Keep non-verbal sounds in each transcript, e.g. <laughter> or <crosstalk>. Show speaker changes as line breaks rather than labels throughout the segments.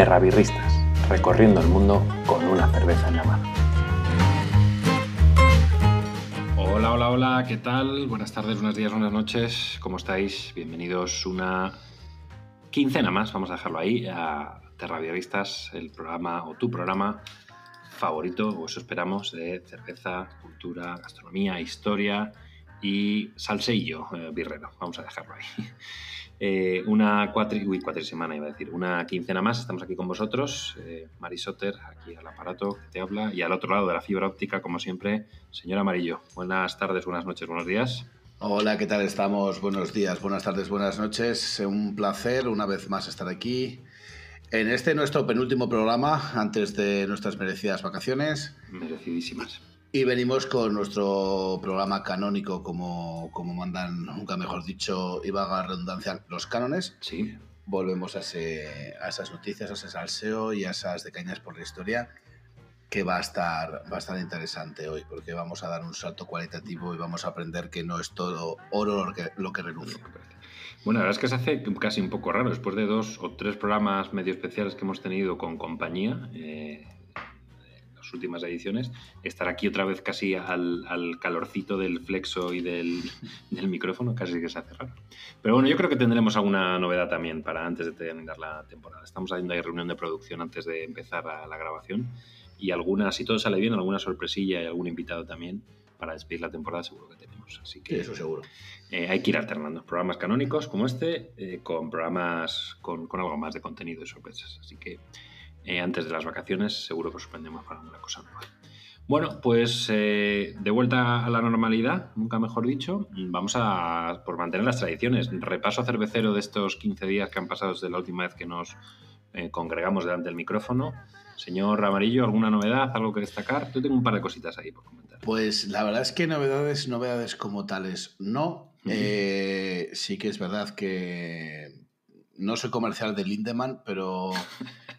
Terrabirristas, recorriendo el mundo con una cerveza en la mano. Hola, hola, hola, ¿qué tal? Buenas tardes, buenos días, buenas noches, ¿cómo estáis? Bienvenidos una quincena más, vamos a dejarlo ahí, a Terrabirristas, el programa o tu programa favorito, o eso esperamos, de cerveza, cultura, gastronomía, historia y salseillo eh, birrero. Vamos a dejarlo ahí. Eh, una cuatri, uy, semana iba a decir, una quincena más, estamos aquí con vosotros, eh, aquí al aparato que te habla, y al otro lado de la fibra óptica, como siempre, señor Amarillo. Buenas tardes, buenas noches, buenos días.
Hola, ¿qué tal estamos? Buenos días, buenas tardes, buenas noches. Un placer una vez más estar aquí en este nuestro penúltimo programa antes de nuestras merecidas vacaciones.
Merecidísimas.
Y venimos con nuestro programa canónico, como, como mandan, nunca mejor dicho, y vaga redundancia, los cánones.
Sí.
Volvemos a, ese, a esas noticias, a ese salseo y a esas de cañas por la historia, que va a, estar, va a estar interesante hoy, porque vamos a dar un salto cualitativo y vamos a aprender que no es todo oro lo que, lo que reluce.
Bueno, la verdad es que se hace casi un poco raro, después de dos o tres programas medio especiales que hemos tenido con compañía, eh, las últimas ediciones, estar aquí otra vez casi al, calorcito del flexo y <laughs> del, micrófono, casi que se hace raro. Pero bueno, yo creo que tendremos alguna novedad también para antes de terminar la temporada. Estamos haciendo ahí reunión de producción antes de empezar la grabación y alguna, si todo sale bien, alguna sorpresilla y algún invitado también para despedir la temporada seguro que tenemos. Así que
eso seguro.
Eh, hay que ir alternando programas canónicos como este eh, con programas con, algo más de contenido y sorpresas. Así que eh, antes de las vacaciones seguro que os sorprendemos para una cosa nueva. Bueno, pues de vuelta a la normalidad, nunca mejor dicho, vamos a por mantener las tradiciones. Repaso cervecero de estos 15 días que han pasado desde la última vez que nos congregamos delante del micrófono. Señor Amarillo, ¿alguna novedad? ¿Algo que destacar? Yo tengo un par de cositas ahí por comentar.
Pues la verdad es que novedades, novedades como tales, no. Eh, sí que es verdad que no soy comercial de Lindemann, pero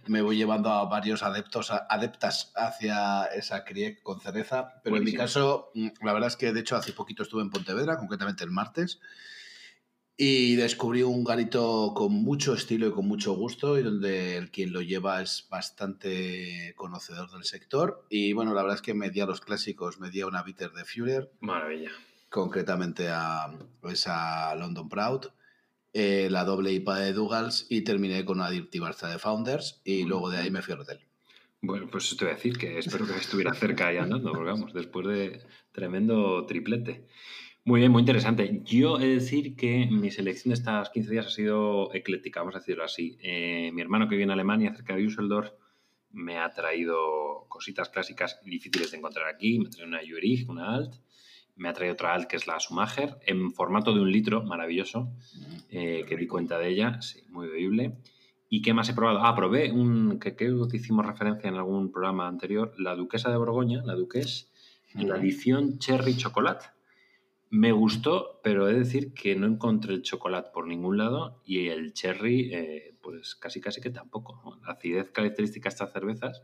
me voy llevando a varios adeptos, adeptas hacia esa CRIEC con cereza. Pero en mi caso, mm, la verdad es que de hecho hace poquito estuve en Pontevedra, concretamente el martes, y descubrí un garito con mucho estilo y con mucho gusto y donde el quien lo lleva es bastante conocedor del sector. Y bueno, la verdad es que me di a los clásicos, me di a una bitter de Führer.
Maravilla.
Concretamente a esa London Proud. Eh, la doble IPA de Dougals y terminé con una Dirty Barça de Founders y luego de ahí me fui al hotel.
Bueno, pues te voy a decir que espero que estuviera cerca ahí andando, porque vamos, después de tremendo triplete. Muy bien, muy interesante. Yo he de decir que mi selección de estas 15 días ha sido ecléctica, vamos a decirlo así. Eh, mi hermano que vive en Alemania, cerca de Düsseldorf, me ha traído cositas clásicas difíciles de encontrar aquí. Me traído una Jurig, una Alt. Me ha traído otra Alt que es la Sumager, en formato de un litro, maravilloso, eh, que di cuenta de ella, sí, muy bebible. ¿Y qué más he probado? Ah, probé un que que hicimos referencia en algún programa anterior, la Duquesa de Borgoña, la Duques, la edición Cherry Chocolate me gustó, pero he de decir que no encontré el chocolate por ningún lado y el cherry, eh, pues casi casi que tampoco. La acidez característica de estas cervezas,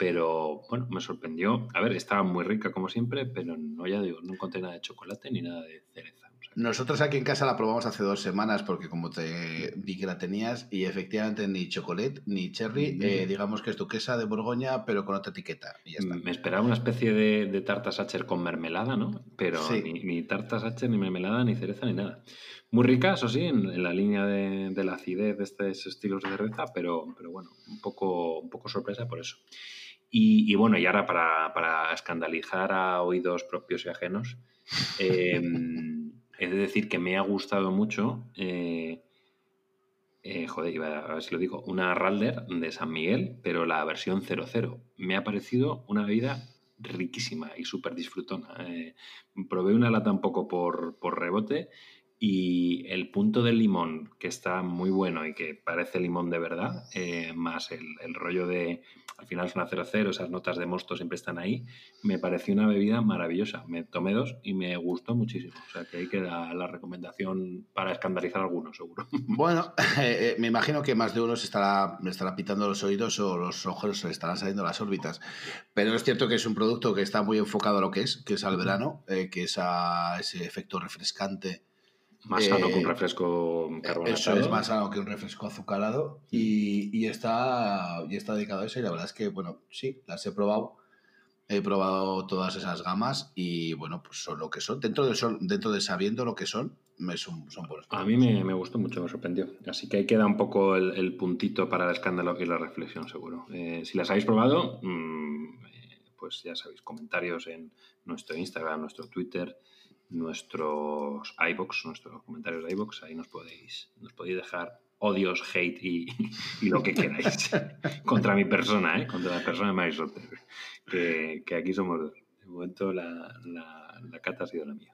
pero bueno, me sorprendió. A ver, estaba muy rica como siempre, pero no, ya digo, no encontré nada de chocolate ni nada de cereza.
Nosotros aquí en casa la probamos hace dos semanas porque como te vi que la tenías y efectivamente ni chocolate ni cherry, eh, digamos que es duquesa de Borgoña pero con otra etiqueta y ya está.
Me esperaba una especie de, de tarta sacher con mermelada, ¿no? Pero ni, tarta sacher, ni mermelada, ni cereza, ni nada. Muy rica, eso sí, en, la línea de, la acidez de estos estilos de cerveza, pero, pero bueno, un poco, un poco sorpresa por eso. Y, bueno, y ahora para, para escandalizar a oídos propios y ajenos, <laughs> eh, Es decir que me ha gustado mucho, eh, eh, joder, a ver si lo digo, una Ralder de San Miguel, pero la versión 00. Me ha parecido una bebida riquísima y súper disfrutona. Eh, probé una lata un poco por, por rebote y el punto del limón, que está muy bueno y que parece limón de verdad, más el, el, rollo de al final es una 0-0, esas notas de mosto siempre están ahí. Me pareció una bebida maravillosa. Me tomé dos y me gustó muchísimo. O sea que ahí queda la recomendación para escandalizar a algunos, seguro. <laughs>
Bueno, <laughs> eh, eh, me imagino que más de uno se estará, me estará pitando los oídos o los ojos se estarán saliendo las órbitas. Pero es cierto que es un producto que está muy enfocado a lo que es, que es al verano, eh, que es a ese efecto refrescante
Más sano que un refresco carbonatado.
Eso es más sano que un refresco azucarado y, y, está, y está dedicado a eso. Y la verdad es que, bueno, sí, las he probado He probado todas esas gamas y bueno, pues son lo que son. Dentro de, son, dentro de sabiendo lo que son, me son, son buenos.
A mí me, gustó mucho, me sorprendió. Así que ahí queda un poco el, puntito para el escándalo y la reflexión, seguro. Eh, si las habéis probado, mm, eh, pues ya sabéis, comentarios en nuestro Instagram, nuestro Twitter, nuestros iBox, nuestros comentarios de iBox, ahí nos podéis, nos podéis dejar odios, hate y, lo que queráis <laughs> contra mi persona, ¿eh? contra la persona de Marisol que, que, aquí somos dos. De momento la, la, cata ha sido la mía.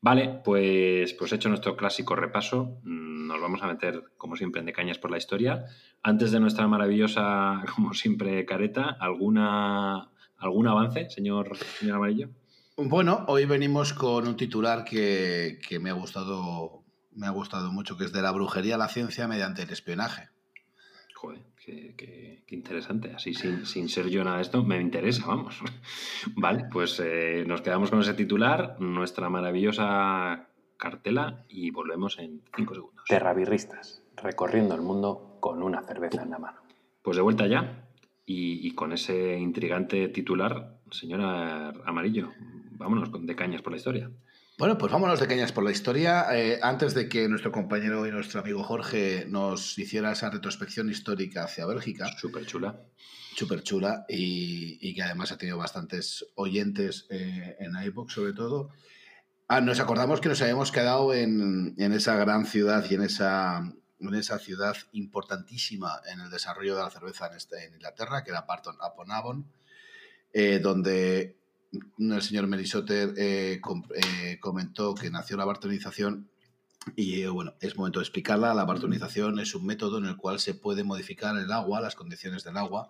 Vale, pues, pues hecho nuestro clásico repaso, mm, nos vamos a meter, como siempre, en de cañas por la historia. Antes de nuestra maravillosa, como siempre, careta, ¿alguna, ¿algún avance, señor, señor Amarillo?
Bueno, hoy venimos con un titular que, que me ha gustado me ha gustado mucho, que es de la brujería a la ciencia mediante el espionaje.
Joder, qué, interesante. Así sin, ser yo nada de esto, me interesa, vamos. <laughs> vale, pues eh, nos quedamos con ese titular, nuestra maravillosa cartela y volvemos en cinco segundos.
Terrabirristas, recorriendo el mundo con una cerveza en la mano.
Pues de vuelta ya y, con ese intrigante titular, señora Amarillo, vámonos de cañas por la historia.
Bueno, pues vámonos de cañas por la historia. Eh, antes de que nuestro compañero y nuestro amigo Jorge nos hiciera esa retrospección histórica hacia Bélgica.
Súper chula.
Súper chula y, que además ha tenido bastantes oyentes eh, en iVoox sobre todo. Ah, nos acordamos que nos habíamos quedado en, esa gran ciudad y en esa, en esa ciudad importantísima en el desarrollo de la cerveza en, este, en Inglaterra, que era Parton upon Avon, eh, donde el señor Merisotter eh, eh, comentó que nació la bartonización y eh, bueno, es momento de explicarla. La bartonización es un método en el cual se puede modificar el agua, las condiciones del agua,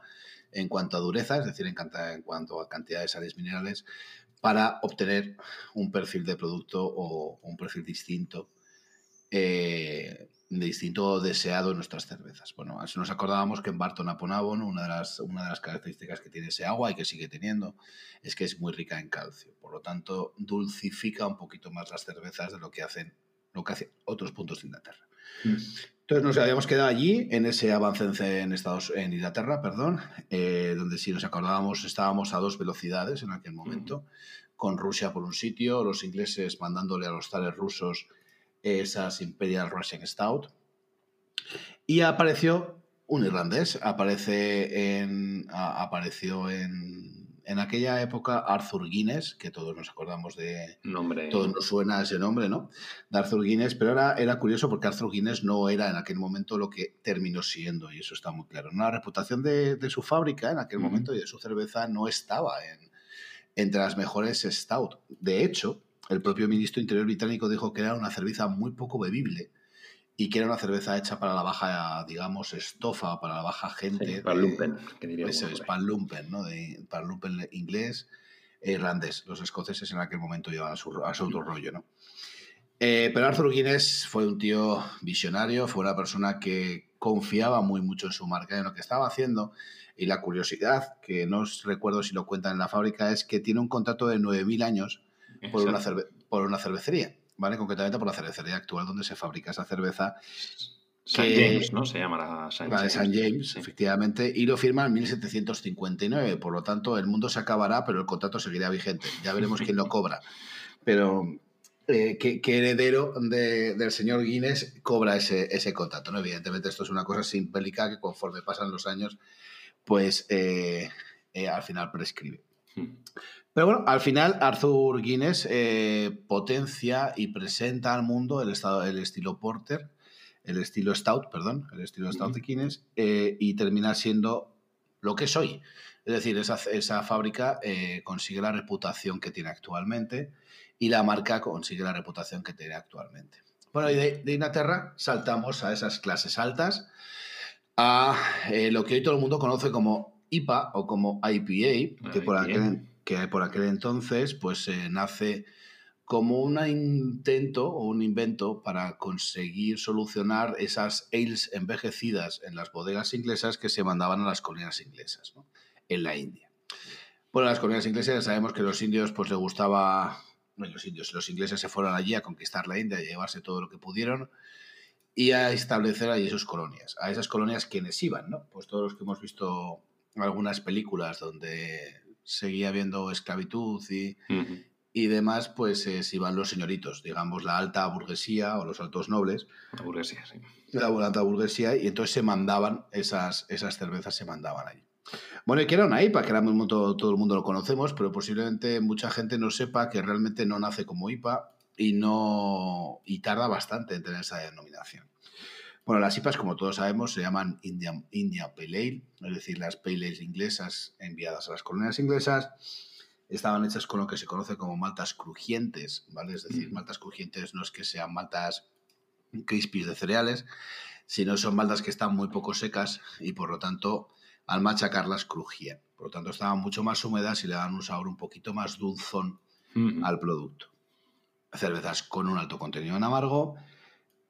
en cuanto a dureza, es decir, en, cuanto a cantidad de sales minerales, para obtener un perfil de producto o un perfil distinto distinto deseado en nuestras cervezas. Bueno, nos acordábamos que en Barton upon Avon una de, las, una de las características que tiene ese agua y que sigue teniendo es que es muy rica en calcio. Por lo tanto, dulcifica un poquito más las cervezas de lo que hacen, lo que hacen otros puntos de Inglaterra. Mm. Entonces nos habíamos quedado allí en ese avance en Estados en Inglaterra, perdón, eh, donde si nos acordábamos estábamos a dos velocidades en aquel momento, con Rusia por un sitio, los ingleses mandándole a los tales rusos esas Imperial Russian Stout. Y apareció un irlandés, aparece en, apareció en, en aquella época Arthur Guinness, que todos nos acordamos de...
Nombre.
Todos nos suena ese nombre, ¿no? De Arthur Guinness, pero era, era curioso porque Arthur Guinness no era en aquel momento lo que terminó siendo, y eso está muy claro. La reputación de, de su fábrica en aquel momento y de su cerveza no estaba en, entre las mejores Stout. De hecho, el propio ministro Interior británico dijo que era una cerveza muy poco bebible y que era una cerveza hecha para la baja, digamos, estofa, para la baja gente.
para lumpen, que diría.
es, para lumpen, ¿no? De, para lumpen inglés e irlandés. Los escoceses en aquel momento llevaban a su, a su otro rollo, ¿no? Eh, pero Arthur Guinness fue un tío visionario, fue una persona que confiaba muy mucho en su marca y en lo que estaba haciendo. Y la curiosidad, que no recuerdo si lo cuentan en la fábrica, es que tiene un contrato de 9.000 años por una, por una cervecería, ¿vale? Concretamente por la cervecería actual donde se fabrica esa cerveza.
San James, ¿no? Se llama la San
James. San James, efectivamente, y lo firma en 1759. Por lo tanto, el mundo se acabará, pero el contrato seguirá vigente. Ya veremos quién lo <laughs> cobra. Pero, eh, ¿qué, heredero del señor Guinness cobra ese, ese contrato? ¿no? Evidentemente, esto es una cosa simbólica que conforme pasan los años, pues eh, eh, al final prescribe. Pero bueno, al final Arthur Guinness eh, potencia y presenta al mundo el, estado, el estilo Porter, el estilo Stout, perdón, el estilo Stout de Guinness, eh, y termina siendo lo que soy. Es decir, esa, esa fábrica eh, consigue la reputación que tiene actualmente y la marca consigue la reputación que tiene actualmente. Bueno, y de, Inglaterra saltamos a esas clases altas, a lo que hoy todo el mundo conoce como IPA o como IPA, que por aquel, que por aquel entonces pues nace como un intento o un invento para conseguir solucionar esas ales envejecidas en las bodegas inglesas que se mandaban a las colonias inglesas en la India. Bueno, las colonias inglesas sabemos que los indios pues les gustaba los indios, los ingleses se fueron allí a conquistar la India, a llevarse todo lo que pudieron y a establecer allí sus colonias. A esas colonias quienes iban, ¿no? Pues todos los que hemos visto algunas películas donde seguía habiendo esclavitud y, y demás, pues eh, se iban los señoritos, digamos la alta burguesía o los altos nobles.
La burguesía, sí.
La alta burguesía, y entonces se mandaban, esas, esas cervezas se mandaban allí. Bueno, y que era una IPA, que era todo, todo el mundo lo conocemos, pero posiblemente mucha gente no sepa que realmente no nace como IPA y, no, y tarda bastante en tener esa denominación. Bueno, las IPAs, como todos sabemos, se llaman India, India Pale Ale, es decir, las Pale Ales inglesas enviadas a las colonias inglesas estaban hechas con lo que se conoce como maltas crujientes, ¿vale? Es decir, mm. maltas crujientes no es que sean maltas crispies de cereales, sino son maltas que están muy poco secas y por lo tanto al machacarlas crujían. Por lo tanto estaban mucho más húmedas y le dan un sabor un poquito más dulzón mm. al producto. Cervezas con un alto contenido en amargo,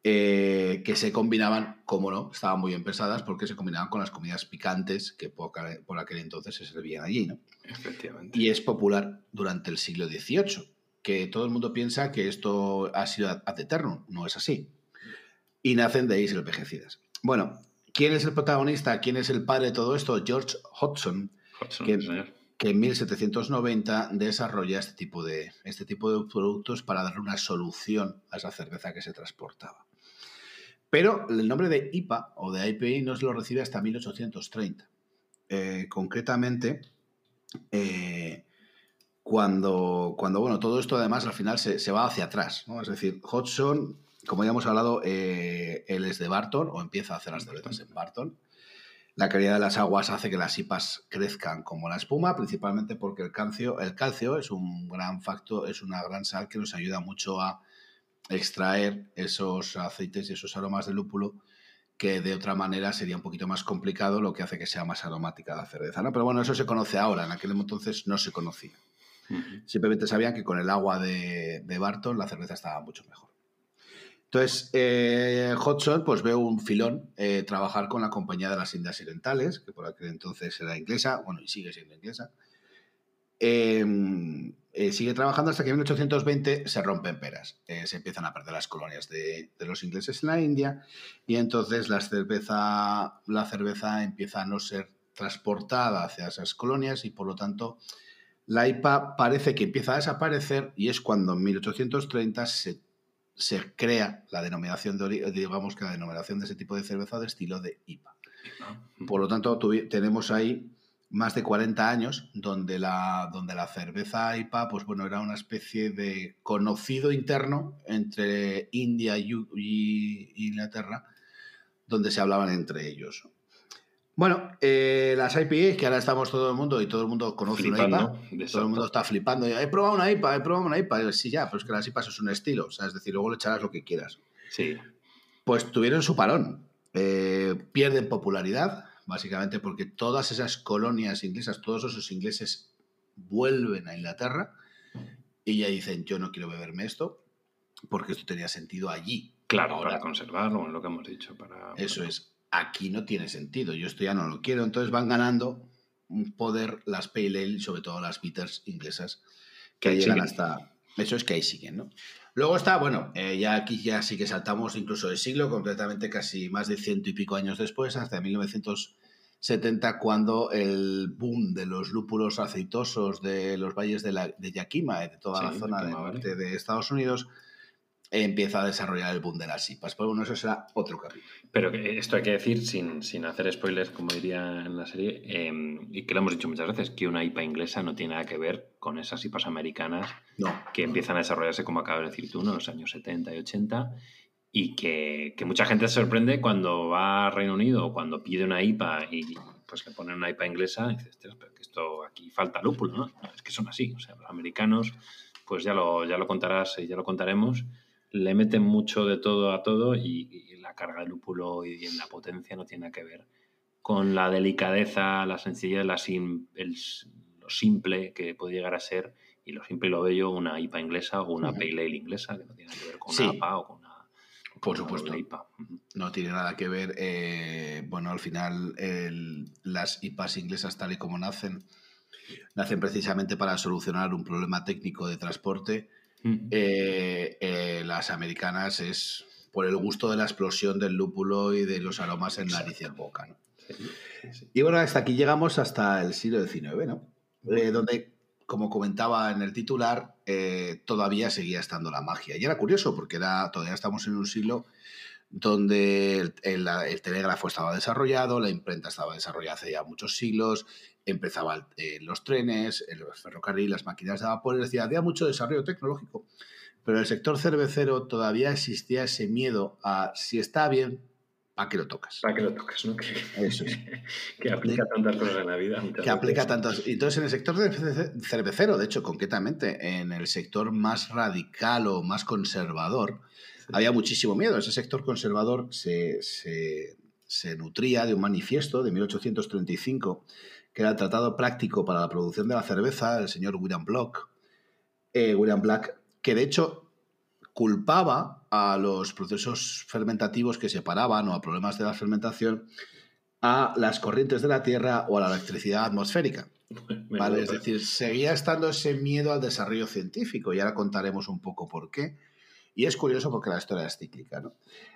eh, que se combinaban, como no, estaban muy bien pesadas porque se combinaban con las comidas picantes que por, aquel entonces se servían allí, ¿no?
Efectivamente.
Y es popular durante el siglo XVIII, que todo el mundo piensa que esto ha sido ad eternum, no es así. Y nacen de ahí envejecidas. Bueno, ¿quién es el protagonista? ¿Quién es el padre de todo esto? George Hodgson, que, que en 1790 desarrolla este tipo, de, este tipo de productos para darle una solución a esa cerveza que se transportaba. Pero el nombre de IPA o de IPA no se lo recibe hasta 1830. Eh, concretamente, eh, cuando, cuando, bueno, todo esto además al final se, va hacia atrás, Es decir, Hodgson, como ya hemos hablado, eh, él es de Barton o empieza a hacer las cervezas en Barton. La calidad de las aguas hace que las IPAs crezcan como la espuma, principalmente porque el calcio, el calcio es un gran factor, es una gran sal que nos ayuda mucho a extraer esos aceites y esos aromas de lúpulo que de otra manera sería un poquito más complicado, lo que hace que sea más aromática la cerveza. ¿no? Pero bueno, eso se conoce ahora, en aquel entonces no se conocía. Simplemente sabían que con el agua de, de, Barton la cerveza estaba mucho mejor. Entonces, eh, Hodgson pues ve un filón eh, trabajar con la Compañía de las Indias Orientales, que por aquel entonces era inglesa, bueno, y sigue siendo inglesa, Em, eh, sigue trabajando hasta que en 1820 se rompen peras. Eh, se empiezan a perder las colonias de, los ingleses en la India y entonces la cerveza, la cerveza empieza a no ser transportada hacia esas colonias y por lo tanto la IPA parece que empieza a desaparecer y es cuando en 1830 se, se crea la denominación de, digamos que la denominación de ese tipo de cerveza de estilo de IPA. Por lo tanto, tenemos ahí más de 40 años, donde la, donde la cerveza IPA, pues bueno, era una especie de conocido interno entre India y, Inglaterra, donde se hablaban entre ellos. Bueno, eh, las IPA, que ahora estamos todo el mundo y todo el mundo conoce una IPA, todo el mundo está flipando. He probado una IPA, he probado una IPA. Sí, ya, pero es que las IPAs es un estilo, o sea, es decir, luego le echarás lo que quieras.
Sí.
Pues tuvieron su parón. Eh, pierden popularidad, básicamente porque todas esas colonias inglesas, todos esos ingleses vuelven a Inglaterra y ya dicen, yo no quiero beberme esto, porque esto tenía sentido allí.
Claro, para conservarlo, lo que hemos dicho. Para,
eso es, aquí no tiene sentido, yo esto ya no lo quiero, entonces van ganando un poder las Pale Ale, sobre todo las bitters inglesas, que llegan hasta... Eso es que ahí siguen, ¿no? Luego está, bueno, eh, ya aquí ya sí que saltamos incluso de siglo, completamente casi más de ciento y pico años después, hasta 1970, cuando el boom de los lúpulos aceitosos de los valles de, la, de Yakima, de toda la zona del norte de Estados Unidos, empieza a desarrollar el boom de las IPAs. Pero bueno, eso será otro capítulo.
Pero esto hay que decir sin, sin hacer spoilers, como diría en la serie, em, y que lo hemos dicho muchas veces, que una IPA inglesa no tiene nada que ver con esas IPAs americanas que empiezan a desarrollarse, como acabas de decir tú, en los años 70 y 80, y que, que, mucha gente se sorprende cuando va a Reino Unido o cuando pide una IPA y pues le ponen una IPA inglesa y dices, pero que esto aquí falta lúpulo, ¿no? Es que son así, o sea, los americanos, pues ya lo, ya lo contarás y ya lo contaremos, le meten mucho de todo a todo y, la carga de lúpulo y, en la potencia no tiene que ver con la delicadeza, la sencillez, la lo simple que puede llegar a ser y lo simple y lo bello una IPA inglesa o una Pale Ale inglesa que no tiene que ver con una IPA o con una
por supuesto. IPA. No tiene nada que ver. Eh, bueno, al final las IPAs inglesas tal y como nacen, nacen precisamente para solucionar un problema técnico de transporte Mm. Eh, eh, las americanas es por el gusto de la explosión del lúpulo y de los aromas en nariz y en boca. Y bueno, hasta aquí llegamos hasta el siglo XIX, ¿no? Eh, donde, como comentaba en el titular, todavía seguía estando la magia. Y era curioso porque era, todavía estamos en un siglo donde el, el, telégrafo estaba desarrollado, la imprenta estaba desarrollada hace ya muchos siglos, empezaban eh, los trenes, los ferrocarriles, las máquinas de vapor, es decir, había mucho desarrollo tecnológico, pero en el sector cervecero todavía existía ese miedo a si está bien, ¿para qué lo tocas?
¿Para qué lo tocas? ¿no? <laughs>
Que, Eso es.
que aplica tantas cosas en la vida.
Que aplica tantas. Entonces, en el sector cervecero, de hecho, concretamente, en el sector más radical o más conservador, había muchísimo miedo. Ese sector conservador se, se, nutría de un manifiesto de 1835 que era el Tratado Práctico para la Producción de la Cerveza, del señor William Block, eh, William Black, que de hecho culpaba a los procesos fermentativos que separaban o a problemas de la fermentación a las corrientes de la Tierra o a la electricidad atmosférica. <laughs> ¿vale? Es decir, seguía estando ese miedo al desarrollo científico y ahora contaremos un poco por qué. Y es curioso porque la historia es cíclica. ¿no?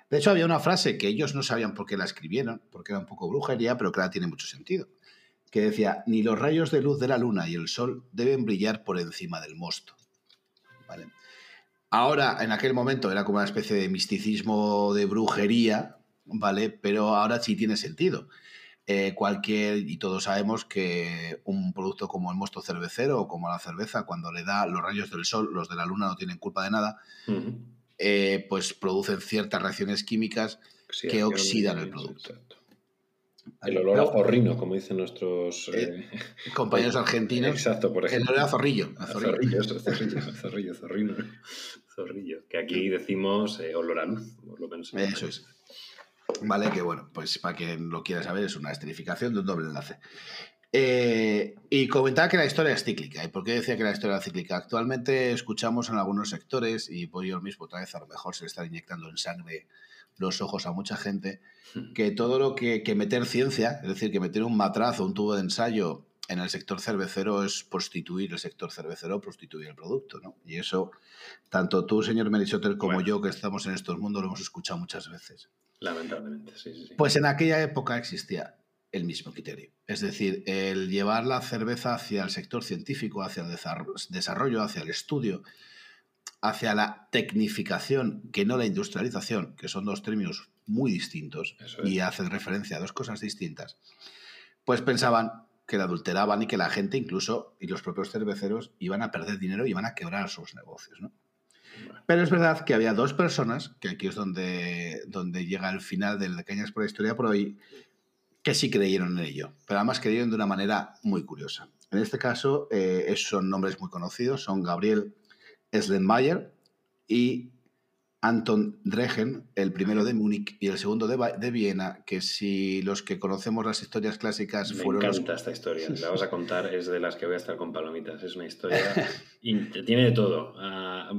De hecho, había una frase que ellos no sabían por qué la escribieron, porque era un poco brujería, pero que ahora tiene mucho sentido que decía, ni los rayos de luz de la luna y el sol deben brillar por encima del mosto. Ahora, en aquel momento era como una especie de misticismo de brujería, ¿vale? Pero ahora sí tiene sentido. Eh, cualquier, y todos sabemos que un producto como el mosto cervecero o como la cerveza, cuando le da los rayos del sol, los de la luna no tienen culpa de nada, eh, pues producen ciertas reacciones químicas que oxidan el producto.
El olor a zorrino, como dicen nuestros
eh, eh, compañeros argentinos.
Exacto, por ejemplo.
El olor a zorrillo.
A zorrillo, zorrillo, zorrillo, <laughs> zorrillo, zorrillo. Que aquí decimos eh, olor a luz, por lo menos.
Eso es. Vale, que bueno, pues para quien lo quiera saber, es una esterificación de un doble enlace. y comentaba que la historia es cíclica. ¿Y por qué decía que la historia es cíclica? Actualmente escuchamos en algunos sectores, y voy yo mismo otra vez, a lo mejor se le está inyectando en sangre los ojos a mucha gente, hmm. que todo lo que, meter ciencia, es decir, que meter un matrazo, un tubo de ensayo en el sector cervecero es prostituir el sector cervecero, prostituir el producto, ¿no? Y eso, tanto tú, señor Merisotter, como yo, que estamos en estos mundos, lo hemos escuchado muchas veces.
Lamentablemente, sí, sí,
Pues en aquella época existía el mismo criterio. Es decir, el llevar la cerveza hacia el sector científico, hacia el desarrollo, hacia el estudio, hacia la tecnificación, que no la industrialización, que son dos términos muy distintos y hacen referencia a dos cosas distintas, pues pensaban que la adulteraban y que la gente incluso y los propios cerveceros iban a perder dinero y iban a quebrar sus negocios. Pero es verdad que había dos personas, que aquí es donde, donde llega el final de la Cañas por la Historia por hoy, que sí creyeron en ello, pero además creyeron de una manera muy curiosa. En este caso eh, son nombres muy conocidos, son Gabriel Slenmayer y Anton Dregen, el primero de Múnich y el segundo de, Viena, que si los que conocemos las historias clásicas
Me
fueron...
Me encanta esta historia, la vas a contar, es de las que voy a estar con palomitas, es una historia... <laughs> tiene de todo, ah,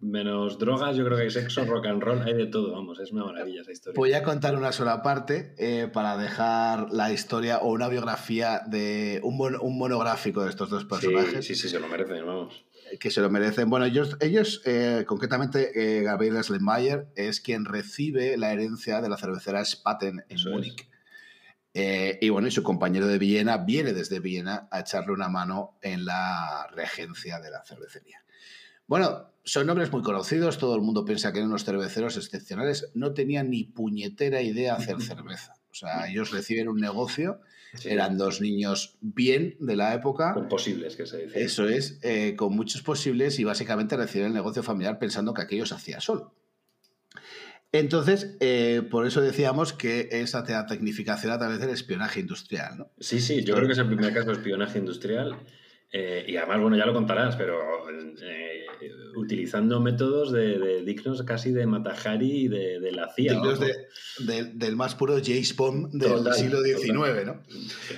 menos drogas, yo creo que hay sexo, rock and roll, hay de todo, vamos, es una maravilla esa historia.
Voy a contar una sola parte eh, para dejar la historia o una biografía de un, un monográfico de estos dos personajes.
Sí, sí, sí, se lo merecen, vamos
que se lo merecen. Bueno, ellos, ellos eh, concretamente, eh, Gabriel Schlemmayer es quien recibe la herencia de la cervecera Spaten en Múnich. Eh, y bueno, y su compañero de Viena viene desde Viena a echarle una mano en la regencia de la cervecería. Bueno, son nombres muy conocidos, todo el mundo piensa que eran unos cerveceros excepcionales, no tenían ni puñetera idea hacer <laughs> cerveza. O sea, ellos reciben un negocio eran dos niños bien de la época.
Con posibles, que se dice.
Eso es, eh, con muchos posibles y básicamente recibir el negocio familiar pensando que aquello se hacía solo. Entonces, eh, por eso decíamos que esa tecnificación a través del espionaje industrial, ¿no?
Sí, sí, yo creo que es el primer caso de espionaje industrial. Eh, y además, bueno, ya lo contarás, pero utilizando métodos de, dignos casi de Matajari y de, la CIA.
Dignos del más puro James Bond del siglo XIX, ¿no?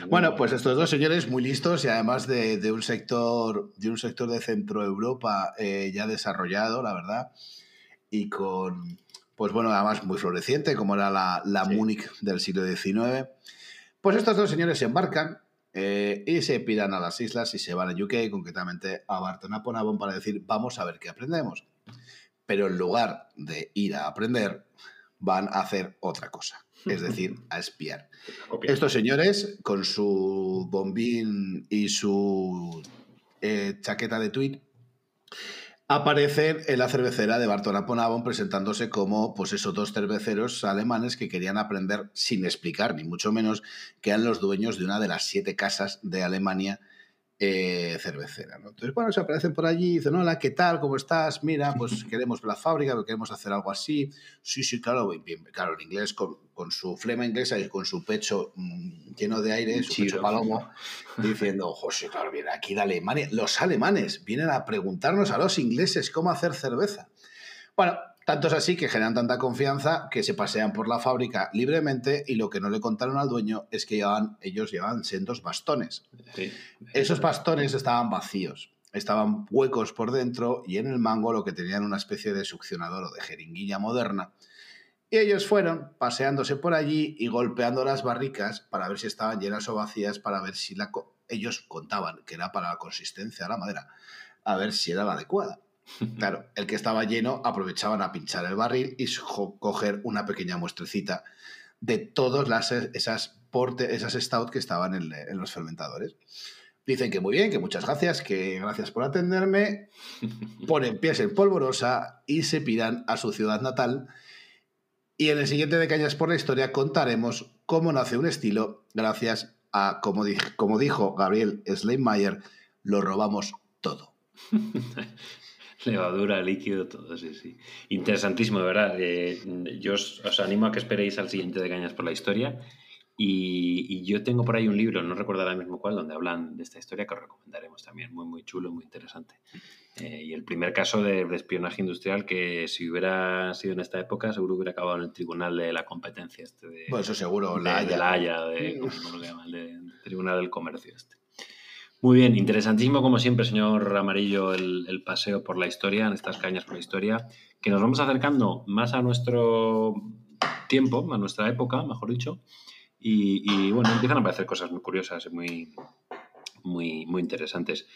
Bueno, pues estos dos señores muy listos y además de, un, sector, de un sector de Centro Europa eh, ya desarrollado, la verdad, y con, pues bueno, además muy floreciente, como era la, la Múnich del siglo XIX. Pues estos dos señores se embarcan eh, y se piran a las islas y se van a UK, concretamente a Barton upon Avon, para decir, vamos a ver qué aprendemos. Pero en lugar de ir a aprender, van a hacer otra cosa, es decir, <laughs> a espiar. Estos señores, con su bombín y su eh, chaqueta de tweet, aparecen en la cervecera de Barton upon Avon presentándose como pues esos dos cerveceros alemanes que querían aprender sin explicar, ni mucho menos, que eran los dueños de una de las siete casas de Alemania eh, cervecera. Entonces, bueno, se aparecen por allí y dicen, hola, ¿qué tal? ¿Cómo estás? Mira, pues <laughs> queremos la fábrica, queremos hacer algo así. Sí, sí, claro, bien, claro, en inglés, con, su flema inglesa y con su pecho mm, lleno de aire, su pecho palomo, diciendo, José, claro, viene aquí de Alemania. Los alemanes vienen a preguntarnos a los ingleses cómo hacer cerveza. Bueno, tanto es así que generan tanta confianza que se pasean por la fábrica libremente y lo que no le contaron al dueño es que llevaban, ellos llevaban sendos bastones. Esos bastones estaban vacíos, estaban huecos por dentro y en el mango lo que tenían una especie de succionador o de jeringuilla moderna. Y ellos fueron paseándose por allí y golpeando las barricas para ver si estaban llenas o vacías, para ver si la... Ellos contaban que era para la consistencia de la madera, a ver si era la adecuada. <laughs> Claro, el que estaba lleno aprovechaban a pinchar el barril y coger una pequeña muestrecita de todas las, esas, porte, esas stout que estaban en, los fermentadores. Dicen que muy bien, que muchas gracias, que gracias por atenderme. <laughs> Ponen pies en polvorosa y se piran a su ciudad natal. Y en el siguiente de Cañas por la Historia contaremos cómo nace un estilo gracias a, como, como dijo Gabriel Schleimmayer, lo robamos todo. <laughs>
Levadura, líquido, todo, sí, sí. Interesantísimo, de verdad. Eh, yo os, animo a que esperéis al siguiente de Cañas por la historia. Y, yo tengo por ahí un libro, no recuerdo ahora mismo cuál, donde hablan de esta historia que os recomendaremos también. Muy, muy chulo, muy interesante. Eh, y el primer caso de, espionaje industrial que si hubiera sido en esta época, seguro hubiera acabado en el tribunal de la competencia. Este de,
pues eso seguro,
la Haya. De la Haya, de, ¿cómo se llama? El tribunal del comercio este. Muy bien, interesantísimo como siempre, señor Amarillo, el, paseo por la historia, en estas cañas por la historia, que nos vamos acercando más a nuestro tiempo, a nuestra época, mejor dicho, y, bueno, empiezan a aparecer cosas muy curiosas y muy, muy, muy interesantes.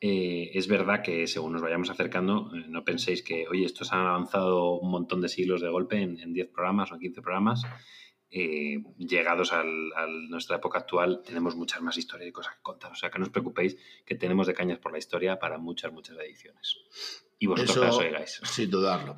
Eh, es verdad que según nos vayamos acercando, eh, no penséis que, oye, estos han avanzado un montón de siglos de golpe en 10 programas o en 15 programas. Eh, llegados a nuestra época actual, tenemos muchas más historias y cosas que contar. O sea, que no os preocupéis, que tenemos de cañas por la historia para muchas, muchas ediciones. Y vosotros las oigáis.
Sin dudarlo.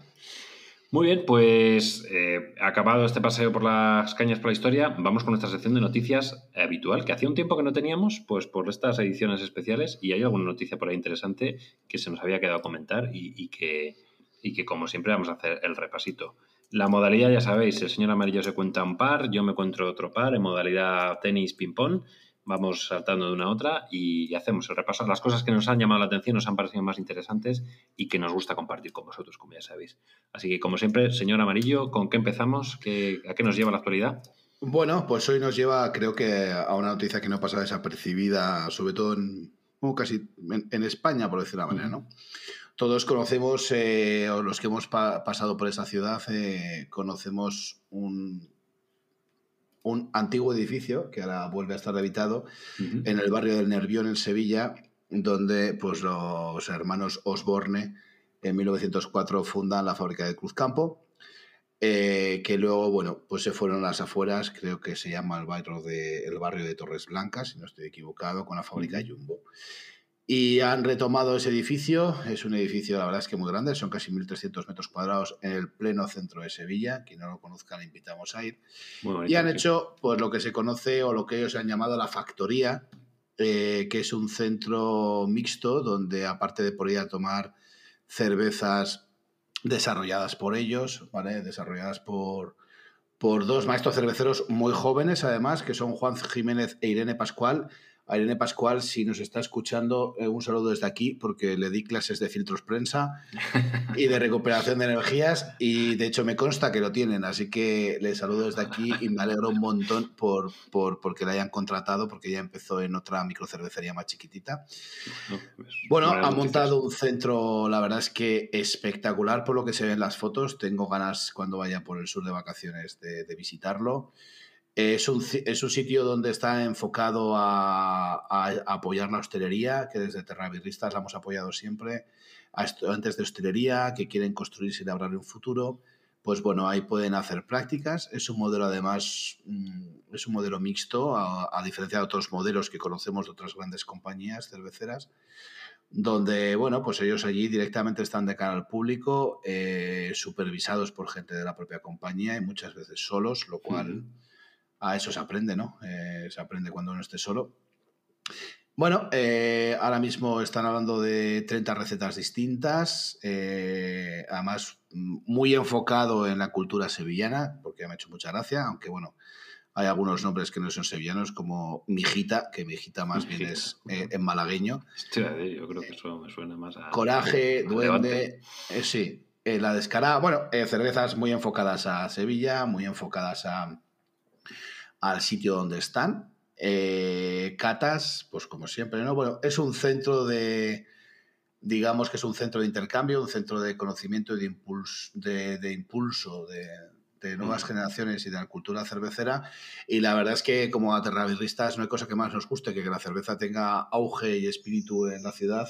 Muy bien, pues eh, acabado este paseo por las cañas por la historia, vamos con nuestra sección de noticias habitual, que hacía un tiempo que no teníamos, pues por estas ediciones especiales, y hay alguna noticia por ahí interesante que se nos había quedado comentar y, que, y que, como siempre, vamos a hacer el repasito. La modalidad, ya sabéis, el señor amarillo se cuenta un par, yo me encuentro otro par en modalidad tenis ping-pong. Vamos saltando de una a otra y hacemos el repaso las cosas que nos han llamado la atención, nos han parecido más interesantes y que nos gusta compartir con vosotros, como ya sabéis. Así que, como siempre, señor amarillo, ¿con qué empezamos? ¿A qué nos lleva la actualidad?
Bueno, pues hoy nos lleva, creo que, a una noticia que no pasa desapercibida, sobre todo en, casi en, España, por decir una manera, ¿no? Todos conocemos, eh, o los que hemos pasado por esa ciudad, eh, conocemos un, un antiguo edificio que ahora vuelve a estar habitado en el barrio del Nervión, en Sevilla, donde pues, los hermanos Osborne en 1904 fundan la fábrica de Cruzcampo, eh, que luego, bueno, pues se fueron a las afueras, creo que se llama el barrio de, el barrio de Torres Blancas, si no estoy equivocado, con la fábrica Jumbo. Y han retomado ese edificio. Es un edificio, la verdad es que muy grande, son casi 1.300 metros cuadrados en el pleno centro de Sevilla. Quien no lo conozca, le invitamos a ir. y han hecho pues lo que se conoce o lo que ellos han llamado la factoría, eh, que es un centro mixto donde, aparte de por ir a tomar cervezas desarrolladas por ellos, ¿vale? desarrolladas por, por dos maestros cerveceros muy jóvenes, además, que son Juan Jiménez e Irene Pascual a Irene Pascual, si nos está escuchando, eh, un saludo desde aquí, porque le di clases de filtros prensa y de recuperación de energías, y de hecho me consta que lo tienen, así que le saludo desde aquí y me alegro un montón por, por porque la hayan contratado, porque ya empezó en otra microcervecería más chiquitita. Pues, bueno, ha montado un centro, la verdad es que espectacular por lo que se ve en las fotos. Tengo ganas, cuando vaya por el sur de vacaciones, de, de visitarlo. Es un, es un sitio donde está enfocado a, apoyar la hostelería, que desde Terravirristas la hemos apoyado siempre, a estudiantes de hostelería que quieren construirse y labrar un futuro. Pues bueno, ahí pueden hacer prácticas. Es un modelo además, mm, es un modelo mixto, a, diferencia de otros modelos que conocemos de otras grandes compañías cerveceras donde, bueno, pues ellos allí directamente están de cara al público, eh, supervisados por gente de la propia compañía y muchas veces solos, lo cual a eso se aprende, ¿no? Eh, se aprende cuando uno esté solo. Bueno, eh, ahora mismo están hablando de 30 recetas distintas, además muy enfocado en la cultura sevillana, porque me ha hecho mucha gracia, aunque bueno, hay algunos nombres que no son sevillanos, como Mijita, que Mijita más bien es eh, en malagueño.
yo creo que eso me suena más a.
Coraje, Duende. Eh, sí, eh, la descarada. Bueno, cervezas muy enfocadas a Sevilla, muy enfocadas a, al sitio donde están. catas, pues como siempre, ¿no? Bueno, es un centro de. Digamos que es un centro de intercambio, un centro de conocimiento y de impulso, de impulso de, de nuevas generaciones y de la cultura cervecera. Y la verdad es que como aterravirristas no hay cosa que más nos guste que que la cerveza tenga auge y espíritu en la ciudad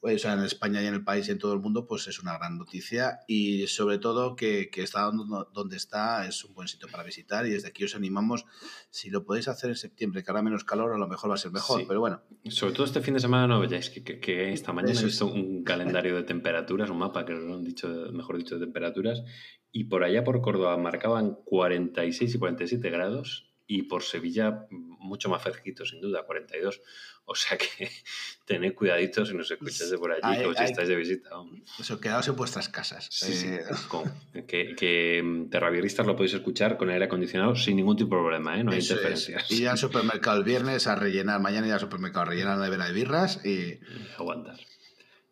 o sea, en España y en el país y en todo el mundo, pues es una gran noticia y sobre todo que, que está donde está es un buen sitio para visitar y desde aquí os animamos, si lo podéis hacer en septiembre, que ahora menos calor, a lo mejor va a ser mejor, pero bueno.
Sobre todo este fin de semana no veáis que, que, esta mañana he visto un calendario de temperaturas, un mapa que lo han dicho, mejor dicho, de temperaturas y por allá por Córdoba marcaban 46 y 47 grados y por Sevilla mucho más fresquito, sin duda, 42. O sea que <laughs> tened cuidadito si nos escucháis de por allí o si estáis de visita.
Eso, quedaos en vuestras casas.
Eh, <laughs> que, que mm, lo podéis escuchar con aire acondicionado sin ningún tipo de problema, ¿eh? no hay interferencias.
Y ya al supermercado el viernes a rellenar, mañana ya al supermercado a rellenar la nevera de birras y... <laughs>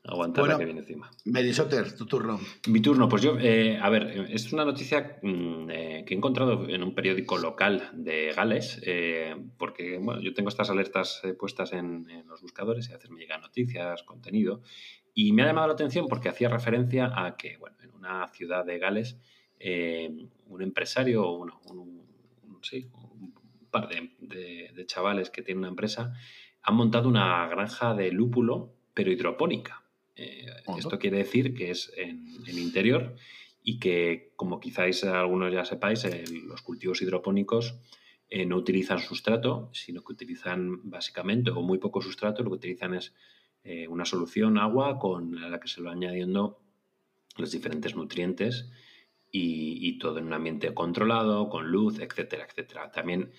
Aguantar. Aguantar la que viene encima.
Merisotter, tu turno.
Mi turno, pues yo, eh, a ver, es una noticia mm, eh, que he encontrado en un periódico local de Gales, eh, porque bueno, yo tengo estas alertas puestas en, los buscadores y a veces me llegan noticias, contenido, y me ha llamado la atención porque hacía referencia a que, bueno, en una ciudad de Gales, un empresario, uno, un, sí, un par de, de chavales que tienen una empresa, han montado una granja de lúpulo, pero hidropónica. Eh, esto quiere decir que es en el interior y que, como quizás algunos ya sepáis, los cultivos hidropónicos eh, no utilizan sustrato, sino que utilizan básicamente o muy poco sustrato, lo que utilizan es eh, una solución, agua, con la que se lo añadiendo los diferentes nutrientes y, todo en un ambiente controlado, con luz, etcétera, etcétera. También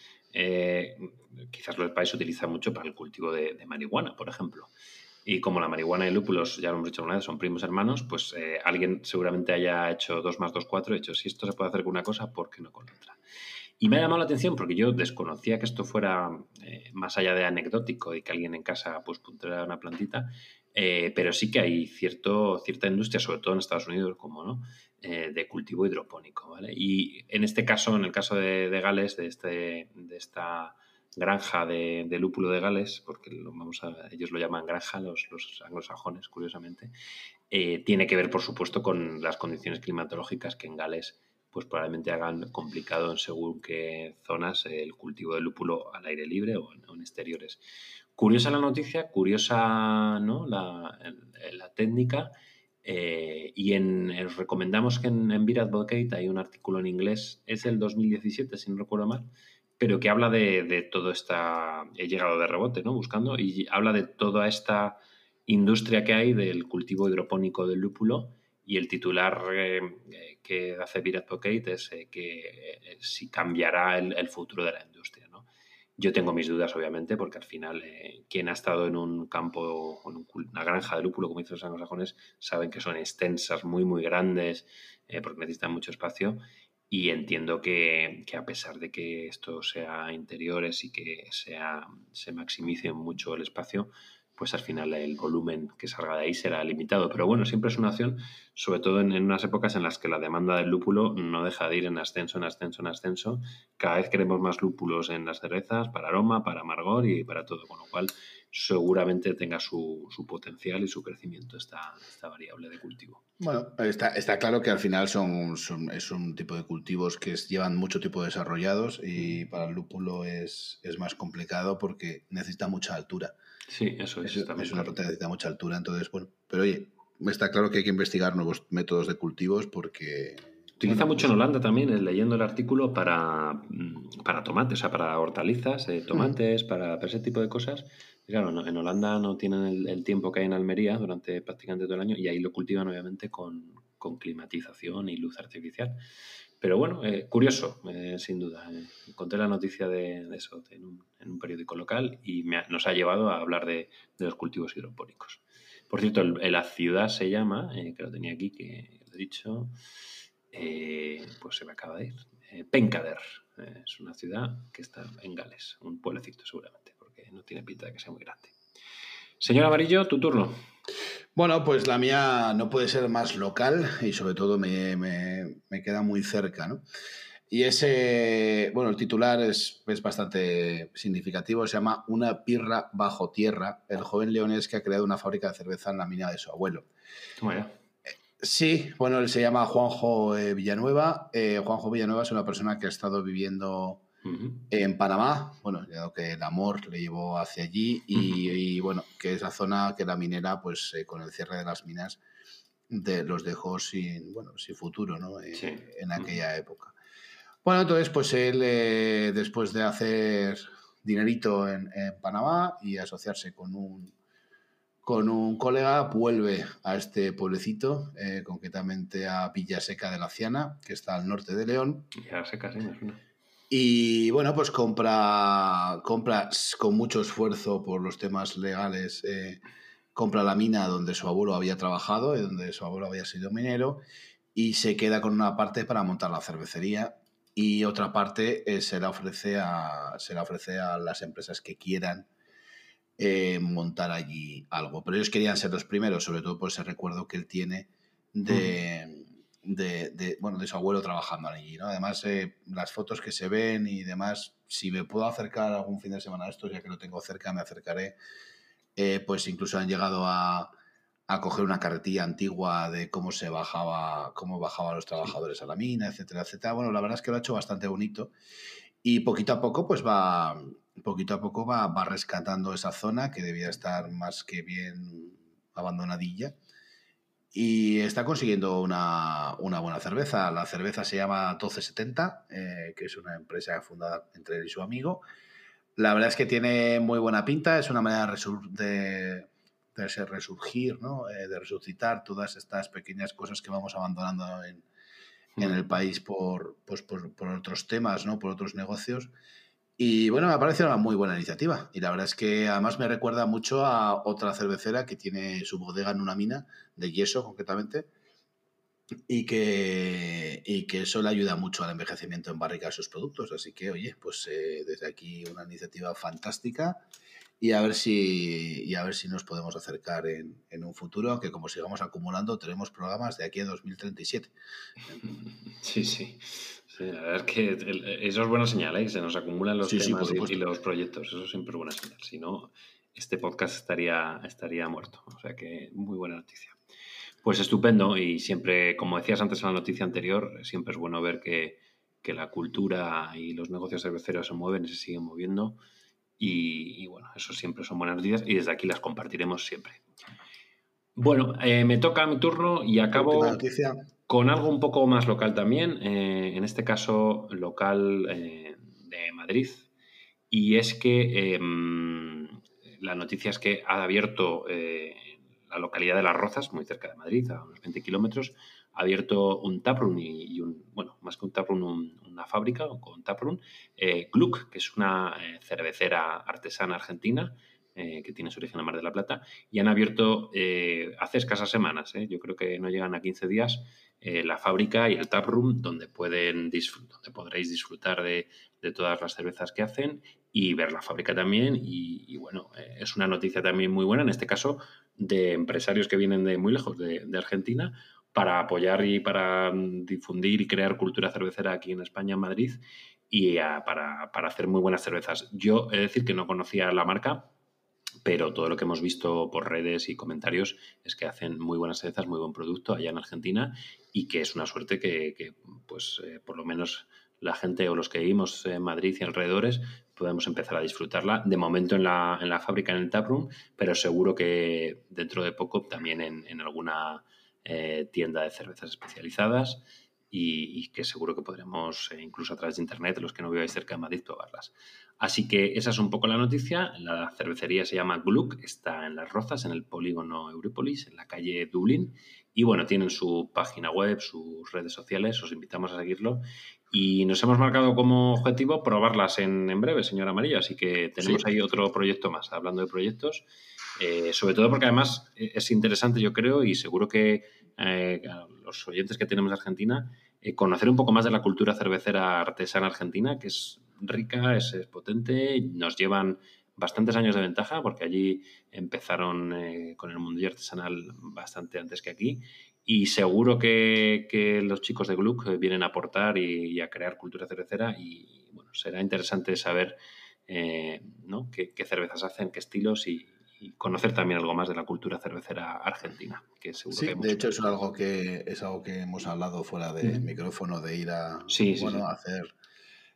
quizás lo sepáis, se utiliza mucho para el cultivo de marihuana, por ejemplo. Y como la marihuana y el lúpulos, ya lo hemos dicho una vez, son primos hermanos, pues eh, alguien seguramente haya hecho 2 más 2, 4, hecho, si esto se puede hacer con una cosa, ¿por qué no con otra? Y me ha llamado la atención porque yo desconocía que esto fuera eh, más allá de anecdótico y que alguien en casa pues pusiera una plantita, eh, pero sí que hay cierto, cierta industria, sobre todo en Estados Unidos, como no, de cultivo hidropónico. ¿vale? Y en este caso, en el caso de, de Gales, de, este, de esta granja de, lúpulo de Gales, porque lo vamos a, ellos lo llaman granja, los, los anglosajones, curiosamente, eh, tiene que ver, por supuesto, con las condiciones climatológicas que en Gales pues probablemente hagan complicado en según qué zonas el cultivo de lúpulo al aire libre o en, exteriores. Curiosa la noticia, curiosa ¿no? la, la técnica. Eh, y en, recomendamos que en, en Beer hay un artículo en inglés, es el 2017, si no recuerdo mal, pero que habla de, de todo esta, he llegado de rebote, ¿no? Buscando, y habla de toda esta industria que hay del cultivo hidropónico del lúpulo y el titular eh, que hace Beer Advocate es eh, que eh, si cambiará el, futuro de la industria, ¿no? Yo tengo mis dudas, obviamente, porque al final quien ha estado en un campo, en una granja de lúpulo, como dicen los anglosajones, saben que son extensas, muy, muy grandes, porque necesitan mucho espacio y entiendo que, a pesar de que esto sea interiores y que sea, se maximice mucho el espacio, pues al final el volumen que salga de ahí será limitado. Pero bueno, siempre es una opción, sobre todo en, unas épocas en las que la demanda del lúpulo no deja de ir en ascenso, en ascenso, en ascenso. Cada vez queremos más lúpulos en las cervezas, para aroma, para amargor y para todo. Con lo cual, seguramente tenga su, potencial y su crecimiento esta, esta variable de cultivo.
Bueno, está, está claro que al final son, es un tipo de cultivos que llevan mucho tiempo desarrollados y para el lúpulo es, es más complicado porque necesita mucha altura.
Sí, eso es.
Es, es una planta que necesita mucha altura, entonces, bueno, pero oye, está claro que hay que investigar nuevos métodos de cultivos porque
Utiliza mucho en pues Holanda también, leyendo el artículo, para, mm, para tomates, o sea, para hortalizas, eh, tomates, para, ese tipo de cosas. Claro, en Holanda no tienen el, tiempo que hay en Almería durante prácticamente todo el año y ahí lo cultivan obviamente con, climatización y luz artificial. Pero bueno, eh, curioso, eh, sin duda. encontré la noticia de, eso en un, periódico local y nos ha llevado a hablar de, los cultivos hidropónicos. Por cierto, la ciudad se llama, que lo tenía aquí, que lo he dicho, eh, pues se me acaba de ir. Eh, Pencader eh, es una ciudad que está en Gales, un pueblecito seguramente, no tiene pinta de que sea muy grande. Señor Amarillo, tu turno.
Bueno, pues la mía no puede ser más local y sobre todo me, me, queda muy cerca, ¿no? Y ese, bueno, el titular es, es, bastante significativo, se llama Una pirra bajo tierra, el joven leonés que ha creado una fábrica de cerveza en la mina de su abuelo.
Bueno.
Sí, bueno, él se llama Juanjo eh, Villanueva. Eh, Juanjo Villanueva es una persona que ha estado viviendo en Panamá, bueno, ya que el amor le llevó hacia allí y, bueno, que esa zona que la minera, pues eh, con el cierre de las minas, de, los dejó sin, bueno, sin futuro, ¿no? En aquella época. Bueno, entonces, pues él, después de hacer dinerito en Panamá y asociarse con un con un colega vuelve a este pueblecito, eh, concretamente a Villaseca de la Ciana, que está al norte de León.
Villaseca, sí,
Y bueno, pues compra, compra con mucho esfuerzo por los temas legales, eh, compra la mina donde su abuelo había trabajado y donde su abuelo había sido minero y se queda con una parte para montar la cervecería y otra parte eh, se, la ofrece a, se la ofrece a las empresas que quieran eh, montar allí algo. Pero ellos querían ser los primeros, sobre todo por ese recuerdo que él tiene de, de, bueno, de su abuelo trabajando allí. ¿no? Además, eh, las fotos que se ven y demás, si me puedo acercar algún fin de semana a esto, ya que lo tengo cerca, me acercaré. Eh, pues incluso han llegado a, a coger una carretilla antigua de cómo se bajaba, cómo bajaban los trabajadores a la mina, etcétera, etcétera. Bueno, la verdad es que lo ha hecho bastante bonito y poquito a poco, pues va, poquito a poco va, va rescatando esa zona que debía estar más que bien abandonadilla y está consiguiendo una, una, buena cerveza. La cerveza se llama 1270, eh, que es una empresa fundada entre él y su amigo. La verdad es que tiene muy buena pinta, es una manera de, de resurgir, ¿no? Eh, de resucitar todas estas pequeñas cosas que vamos abandonando en, en el país por, pues, por, por, otros temas, ¿no? por otros negocios. Y bueno, me ha parecido una muy buena iniciativa. Y la verdad es que además me recuerda mucho a otra cervecera que tiene su bodega en una mina, de yeso concretamente, y que, y que eso le ayuda mucho al envejecimiento en barrica de sus productos. Así que, oye, pues eh, desde aquí una iniciativa fantástica y a ver si, y a ver si nos podemos acercar en, en un futuro, aunque como sigamos acumulando, tenemos programas de aquí a 2037. <laughs>
Sí, sí. Sí, la verdad es que eso es buena señal, ¿eh? se nos acumulan los temas y, los proyectos. Eso siempre es buena señal. Si no, este podcast estaría, estaría muerto. O sea que muy buena noticia. Pues estupendo y siempre, como decías antes en la noticia anterior, siempre es bueno ver que, que la cultura y los negocios cerveceros se mueven y se siguen moviendo. Y, bueno, eso siempre son buenas noticias y desde aquí las compartiremos siempre. Bueno, eh, me toca mi turno y acabo con algo un poco más local también, eh, en este caso local eh, de Madrid, y es que em, la noticia es que ha abierto eh, la localidad de Las Rozas, muy cerca de Madrid, a unos 20 kilómetros, ha abierto un taproom y, un, bueno, más que un taproom, una fábrica con taproom, Gluck, que es una cervecera artesana argentina, que tiene su origen en Mar de la Plata, y han abierto hace escasas semanas, yo creo que no llegan a 15 días, eh, la fábrica y el taproom, donde, pueden donde podréis disfrutar de, todas las cervezas que hacen y ver la fábrica también. Y, bueno, eh, es una noticia también muy buena, en este caso, de empresarios que vienen de muy lejos de, Argentina para apoyar y para mm, difundir y crear cultura cervecera aquí en España, en Madrid, y para, para hacer muy buenas cervezas. Yo he de decir que no conocía la marca, pero todo lo que hemos visto por redes y comentarios es que hacen muy buenas cervezas, muy buen producto allá en Argentina y que es una suerte que, pues, eh, por lo menos la gente o los que vivimos en Madrid y alrededores podemos empezar a disfrutarla. De momento en la, en la fábrica, en el taproom, pero seguro que dentro de poco también en, alguna eh, tienda de cervezas especializadas y, que seguro que podremos, eh, incluso a través de Internet, los que no viváis cerca de Madrid, probarlas. Así que esa es un poco la noticia. La cervecería se llama Gluck, está en Las Rozas, en el polígono Eurípolis, en la calle Dublín. Y bueno, tienen su página web, sus redes sociales, os invitamos a seguirlo. Y nos hemos marcado como objetivo probarlas en, breve, señora Amarillo. Así que tenemos ahí otro proyecto más, hablando de proyectos. Eh, sobre todo porque además eh, es interesante, yo creo, y seguro que eh, los oyentes que tenemos de Argentina, conocer un poco más de la cultura cervecera artesana argentina, que es rica, es, potente, nos llevan bastantes años de ventaja porque allí empezaron con el mundo artesanal bastante antes que aquí y seguro que, los chicos de Gluck vienen a aportar y, a crear cultura cervecera y bueno, será interesante saber ¿no? qué, cervezas hacen, qué estilos y, y conocer también algo más de la cultura cervecera argentina. Que seguro
sí, de hecho es algo que es algo que hemos hablado fuera de micrófono, de ir a, bueno, hacer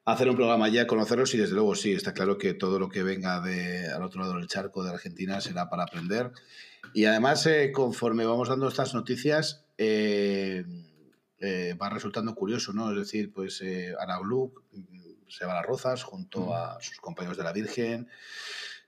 hacer un programa allá, conocerlos y desde luego sí, está claro que todo lo que venga de al otro lado del charco de Argentina será para aprender. Y además, eh, conforme vamos dando estas noticias, eh, eh, va resultando curioso, ¿no? Es decir, pues Ana Gluck mm, se va a las Rozas junto a sus compañeros de la Virgen.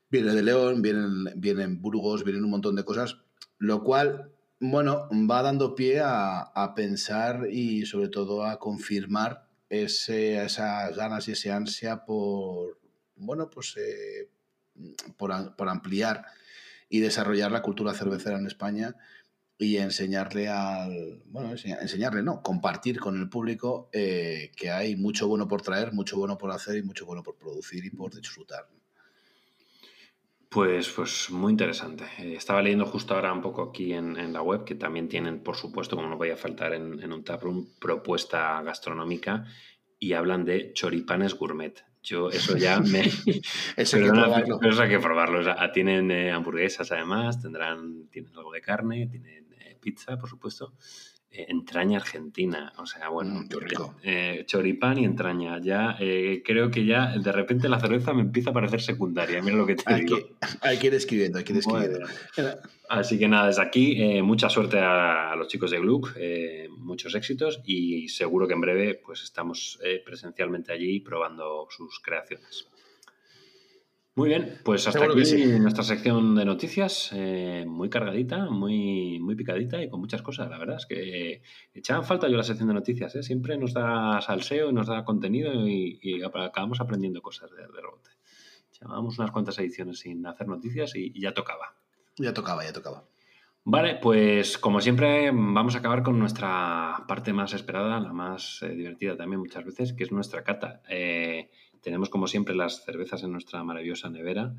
Viene de León, vienen, vienen Burgos, vienen un montón de cosas, lo cual, bueno, va dando pie a, pensar y sobre todo a confirmar ese, esas ganas y ese ansia por, bueno, pues eh, por, ampliar y desarrollar la cultura cervecera en España y enseñarle al, bueno, enseñarle, no, compartir con el público eh, que hay mucho bueno por traer, mucho bueno por hacer y mucho bueno por producir y por disfrutar.
Pues, pues muy interesante. Eh, estaba leyendo justo ahora un poco aquí en, la web que también tienen, por supuesto, como no podía faltar en, en un taproom, propuesta gastronómica y hablan de choripanes gourmet. Yo eso ya <laughs> me...
eso, hay que probarlo.
eso hay que probarlo. tienen eh, hamburguesas además, tendrán tienen algo de carne, tienen eh, pizza, por supuesto. Eh, entraña argentina. O sea, bueno,
mm, rico.
Eh, choripán y entraña. Ya eh, creo que ya de repente la cerveza me empieza a parecer secundaria. Mira lo que te digo.
hay que ir escribiendo, hay que ir escribiendo.
Así que nada, desde aquí, mucha suerte a, los chicos de Gluck, muchos éxitos y seguro que en breve pues estamos presencialmente allí probando sus creaciones. Muy bien, pues hasta aquí nuestra sección de noticias, eh, muy cargadita, muy, muy picadita y con muchas cosas. La verdad es que echaban falta yo la sección de noticias, ¿eh? siempre nos da salseo y nos da contenido y, acabamos aprendiendo cosas de, de rebote. Llevábamos unas cuantas ediciones sin hacer noticias y, ya tocaba.
Ya tocaba, ya tocaba.
Vale, pues como siempre vamos a acabar con nuestra parte más esperada, la más eh, divertida también muchas veces, que es nuestra cata. Tenemos como siempre las cervezas en nuestra maravillosa nevera,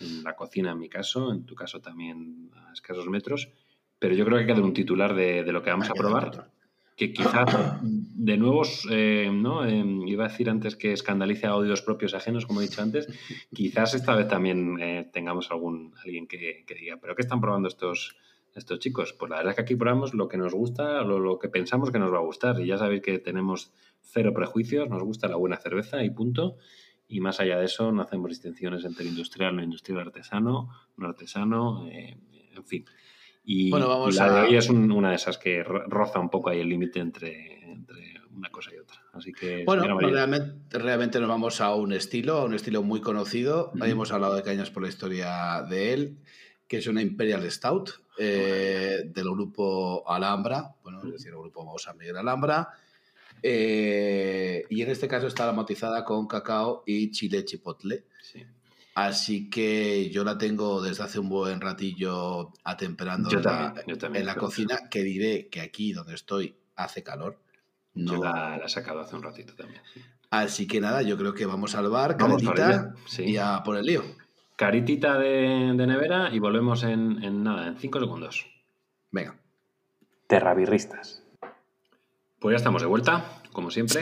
en la cocina en mi caso, en tu caso también a escasos metros, pero yo creo que queda un titular de, lo que vamos a probar, que quizás <coughs> de nuevo, eh, ¿no? Em, iba a decir antes que escandalice a oídos propios ajenos, como he dicho antes, quizás esta vez también eh, tengamos algún alguien que, diga, pero ¿qué están probando estos, estos chicos? Pues la verdad es que aquí probamos lo que nos gusta, lo, lo que pensamos que nos va a gustar, y ya sabéis que tenemos cero prejuicios, nos gusta la buena cerveza y punto. Y más allá de eso, no hacemos distinciones entre industrial, no industrial, artesano, no artesano, eh, en fin. Y, bueno, vamos la de hoy es una de esas que roza un poco ahí el límite entre, entre, una cosa y otra. Así que,
bueno, realmente, realmente, nos vamos a un estilo, a un estilo muy conocido. Uh hemos hablado de cañas por la historia de él, que es una Imperial Stout eh, del grupo Alhambra, bueno, es decir, el grupo San Miguel Alhambra eh, y en este caso está aromatizada con cacao y chile chipotle. Así que yo la tengo desde hace un buen ratillo atemperando en la cocina, que diré que aquí donde estoy hace calor.
No. Yo la, he sacado hace un ratito también.
Así que nada, yo creo que vamos al bar, caritita, y a por el lío.
Caritita de, nevera y volvemos en, en nada, en cinco segundos.
Venga.
Terrabirristas.
Pues ya estamos de vuelta, como siempre.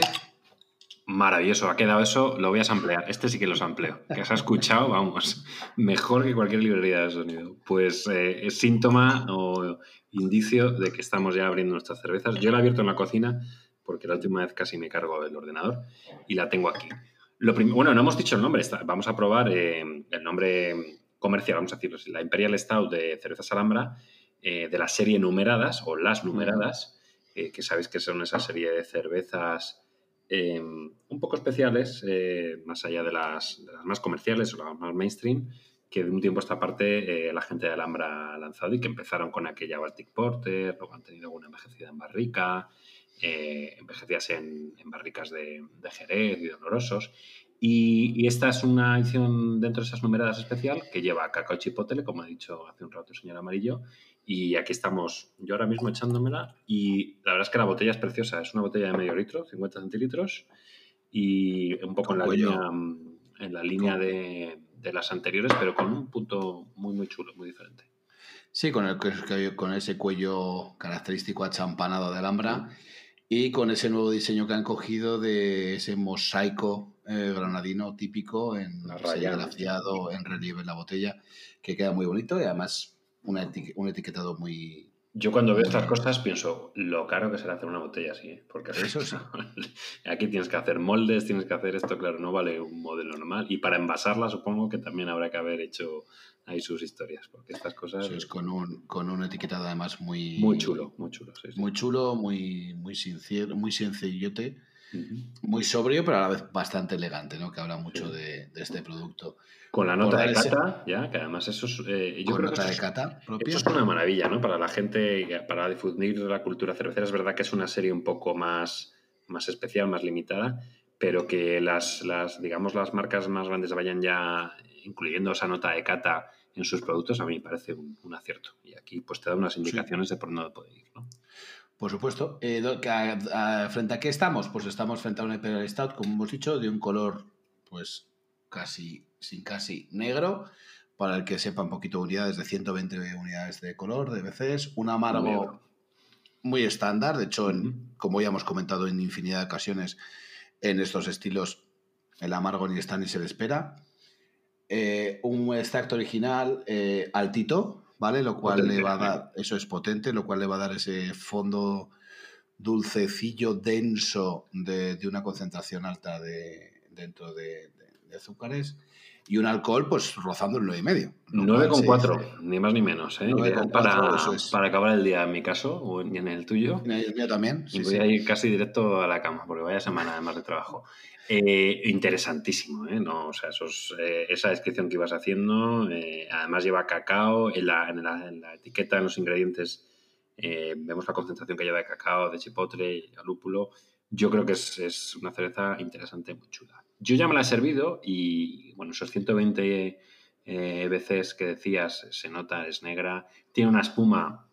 Maravilloso, ha quedado eso, lo voy a samplear. Este sí que lo sampleo. Que has escuchado, vamos, <laughs> mejor que cualquier librería de sonido. Pues eh, es síntoma o indicio de que estamos ya abriendo nuestras cervezas. Yo la he abierto en la cocina porque la última vez casi me cargo del ordenador y la tengo aquí. Bueno, no hemos dicho el nombre, vamos a probar eh, el nombre comercial, vamos a decirlo así, la Imperial Stout de Cervezas Alhambra, eh, de la serie numeradas o las numeradas, que sabéis que son esa serie de cervezas Em, un poco especiales, eh, más allá de las, más comerciales o las más mainstream, que de un tiempo a esta parte eh, la gente de Alhambra ha lanzado y que empezaron con aquella Baltic Porter, luego han tenido alguna envejecida en barrica, eh, envejecidas en, barricas de, Jerez y Dolorosos. Y, esta es una edición dentro de esas numeradas especial que lleva cacao chipotle, como ha dicho hace un rato el señor Amarillo, y aquí estamos, yo ahora mismo echándomela y la verdad es que la botella es preciosa, es una botella de medio litro, 50 centilitros y un poco en la línea, en la línea de, las anteriores, pero con un punto muy, muy chulo, muy diferente.
Sí, con, el, con ese cuello característico achampanado de Alhambra y con ese nuevo diseño que han cogido de ese mosaico eh, granadino típico en grafiado en relieve en la botella, que queda muy bonito y además un etiquetado muy...
Yo cuando veo estas cosas pienso lo caro que será hacer una botella así, ¿eh? porque eso sí. <laughs> aquí tienes que hacer moldes, tienes que hacer esto, claro, no vale un modelo normal. Y para envasarla supongo que también habrá que haber hecho ahí sus historias, porque estas cosas...
es con un, con un etiquetado además muy...
Muy chulo, muy chulo,
Muy chulo, muy, muy, sincero, muy sencillote, muy sobrio, pero a la vez bastante elegante, ¿no? Que habla mucho de, de este producto.
Con la nota de cata, ya, que además eso es. Eh, yo creo que eso, es, una maravilla, ¿no? Para la gente, para difundir la cultura cervecera. Es verdad que es una serie un poco más, más especial, más limitada, pero que las, las, digamos, las marcas más grandes vayan ya incluyendo esa nota de cata en sus productos, a mí me parece un, acierto. Y aquí pues te da unas indicaciones de por dónde puede ir, ¿no?
Por supuesto. Eh, ¿Frente a qué estamos? Pues estamos frente a un Imperial Stout, como hemos dicho, de un color, pues casi sin casi negro, para el que sepa un poquito unidades de 120 unidades de color, de veces, un amargo muy estándar, de hecho, como ya hemos comentado en infinidad de ocasiones, en estos estilos el amargo ni está ni se le espera. Eh, un extracto original eh, altito, ¿vale? Lo cual le va a dar, eso es potente, lo cual le va a dar ese fondo dulcecillo, denso de, una concentración alta de, dentro de azúcares y un alcohol pues rozando el 9,5.
9,4, ni más ni menos. ¿eh? para, para acabar el día en mi caso o en el tuyo.
En el mío también.
y voy a ir casi directo a la cama porque vaya semana además de trabajo. Eh, interesantísimo, ¿eh? No, o sea, eh, esa descripción que ibas haciendo, eh, además lleva cacao, en la, etiqueta, en los ingredientes, vemos la concentración que lleva de cacao, de chipotle lúpulo. Yo creo que es, una cerveza interesante, muy chula. Yo ya me la he servido y, bueno, esos 120 eh, veces que decías, se nota, es negra, tiene una espuma